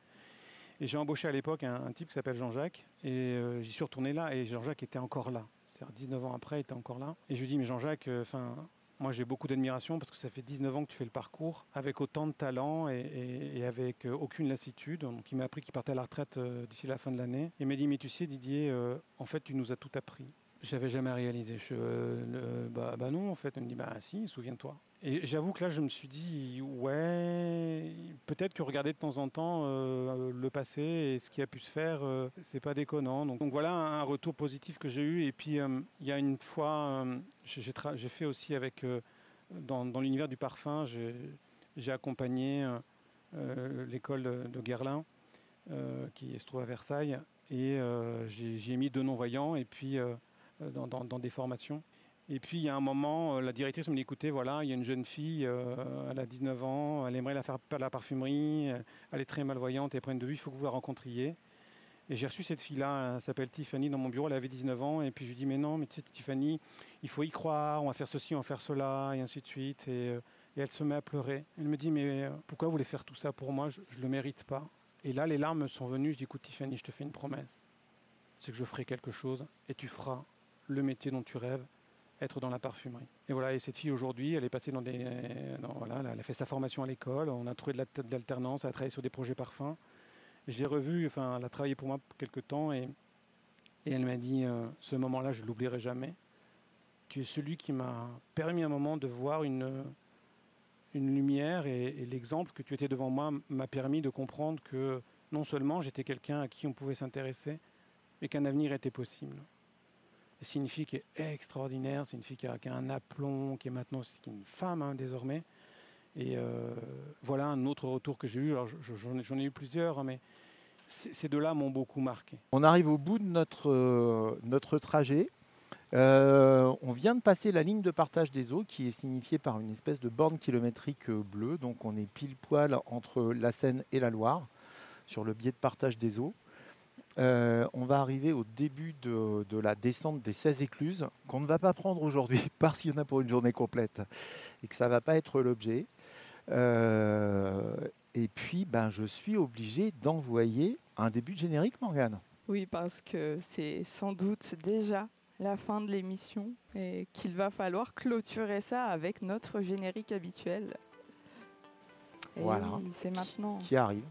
Et j'ai embauché à l'époque un, type qui s'appelle Jean-Jacques et euh, j'y suis retourné là et Jean-Jacques était encore là. C'est-à-dire 19 ans après, il était encore là. Et je lui dis, mais Jean-Jacques, euh, enfin, moi j'ai beaucoup d'admiration parce que ça fait 19 ans que tu fais le parcours avec autant de talent et, et- et avec euh, aucune lassitude. Donc il m'a appris qu'il partait à la retraite euh, d'ici la fin de l'année. Il m'a dit, mais tu sais Didier, en fait tu nous as tout appris. J'avais jamais réalisé. Je, euh, bah, bah non, en fait. Il me dit, bah si, souviens-toi. Et j'avoue que là, je me suis dit, ouais, peut-être que regarder de temps en temps euh, le passé et ce qui a pu se faire, euh, c'est pas déconnant. Donc, voilà un retour positif que j'ai eu. Et puis, euh, il y a une fois, euh, j'ai fait aussi avec, dans, l'univers du parfum, j'ai accompagné l'école de Guerlain, qui se trouve à Versailles. Et j'ai mis deux non-voyants et puis dans des formations. Et puis il y a un moment, euh, la directrice me dit écoutez, voilà, il y a une jeune fille, euh, elle a 19 ans, elle aimerait la faire de la parfumerie, elle est très malvoyante, elle prenne de vue, il faut que vous la rencontriez. Et j'ai reçu cette fille-là, elle s'appelle Tiffany, dans mon bureau, elle avait 19 ans, et puis je lui dis mais non, mais tu sais, Tiffany, il faut y croire, on va faire ceci, on va faire cela, et ainsi de suite. Et, euh, et elle se met à pleurer. Elle me dit mais pourquoi vous voulez faire tout ça pour moi? Je ne le mérite pas. Et là, les larmes me sont venues. Je dis écoute Tiffany, je te fais une promesse. C'est que je ferai quelque chose et tu feras le métier dont tu rêves, être dans la parfumerie. Et voilà, et cette fille aujourd'hui, elle est passée dans des. voilà, elle a fait sa formation à l'école, on a trouvé de la- de l'alternance, elle a travaillé sur des projets parfums. J'ai revu, enfin, elle a travaillé pour moi quelques temps et, et elle m'a dit euh, ce moment-là, je ne l'oublierai jamais. Tu es celui qui m'a permis un moment de voir une, une lumière et, et l'exemple que tu étais devant moi m'a permis de comprendre que non seulement j'étais quelqu'un à qui on pouvait s'intéresser, mais qu'un avenir était possible. C'est une fille qui est extraordinaire, c'est une fille qui a, un aplomb, qui est maintenant une femme hein, désormais. Et euh, voilà un autre retour que j'ai eu. J'en ai- eu plusieurs, hein, mais ces deux-là m'ont beaucoup marqué. On arrive au bout de notre, euh, notre trajet. Euh, on vient de passer la ligne de partage des eaux qui est signifiée par une espèce de borne kilométrique bleue. Donc on est pile poil entre la Seine et la Loire sur le biais de partage des eaux. Euh, on va arriver au début de, de la descente des 16 écluses qu'on ne va pas prendre aujourd'hui parce qu'il y en a pour une journée complète et que ça ne va pas être l'objet. Euh, et puis, ben, je suis obligé d'envoyer un début de générique, Morgane. Oui, parce que c'est sans doute déjà la fin de l'émission et qu'il va falloir clôturer ça avec notre générique habituel. Et Voilà. oui, c'est maintenant. qui arrive.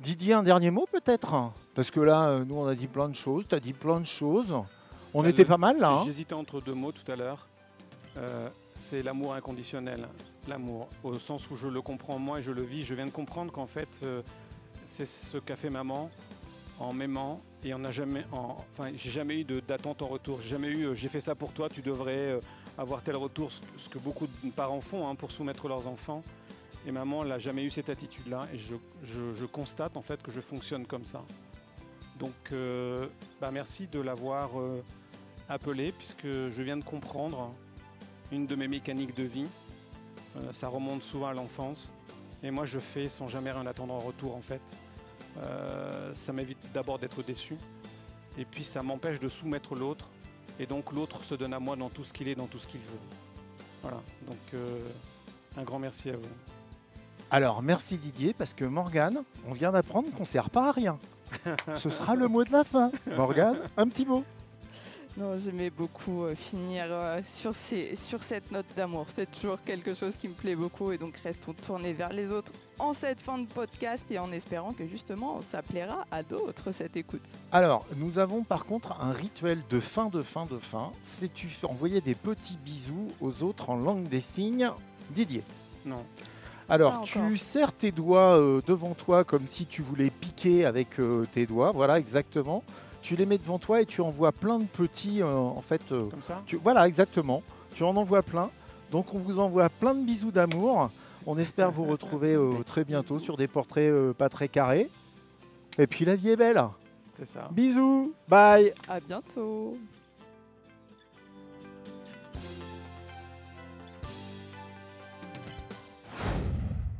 Didier, un dernier mot peut-être? Parce que là, euh, nous, on a dit plein de choses, tu as dit plein de choses. On Bah, était le- pas mal là. hein J'hésitais entre deux mots tout à l'heure. Euh, c'est l'amour inconditionnel. L'amour, au sens où je le comprends moi et je le vis. Je viens de comprendre qu'en fait, euh, c'est ce qu'a fait maman en m'aimant et on n'a jamais, en- enfin, j'ai jamais eu de- d'attente en retour. J'ai jamais eu, euh, j'ai fait ça pour toi, tu devrais euh, avoir tel retour, ce, ce que beaucoup de parents font hein, pour soumettre leurs enfants. Et maman n'a jamais eu cette attitude-là et je, constate en fait que je fonctionne comme ça. Donc, euh, bah, merci de l'avoir euh, appelé puisque je viens de comprendre une de mes mécaniques de vie. Euh, ça remonte souvent à l'enfance et moi je fais sans jamais rien attendre en retour en fait. Ça m'évite d'abord d'être déçu et puis ça m'empêche de soumettre l'autre et donc l'autre se donne à moi dans tout ce qu'il est, dans tout ce qu'il veut. Voilà, donc un grand merci à vous. Alors, merci Didier, parce que Morgane, on vient d'apprendre qu'on ne sert pas à rien. Ce sera le mot de la fin. Morgane, un petit mot. Non, j'aimais beaucoup euh, finir euh, sur, ces, sur cette note d'amour. C'est toujours quelque chose qui me plaît beaucoup et donc restons tournés vers les autres en cette fin de podcast et en espérant que justement ça plaira à d'autres cette écoute. Alors, nous avons par contre un rituel de fin de fin de fin. C'est tu envoyer des petits bisous aux autres en langue des signes? Didier. Non. Alors, tu serres tes doigts euh, devant toi comme si tu voulais piquer avec euh, tes doigts. Voilà, exactement. Tu les mets devant toi et tu envoies plein de petits, euh, en fait. euh, Comme ça? tu- voilà, exactement. Tu en envoies plein. Donc, on vous envoie plein de bisous d'amour. On espère vous retrouver euh, très bientôt bisous. sur des portraits euh, pas très carrés. Et puis, la vie est belle. C'est ça. Bisous. Bye. À bientôt.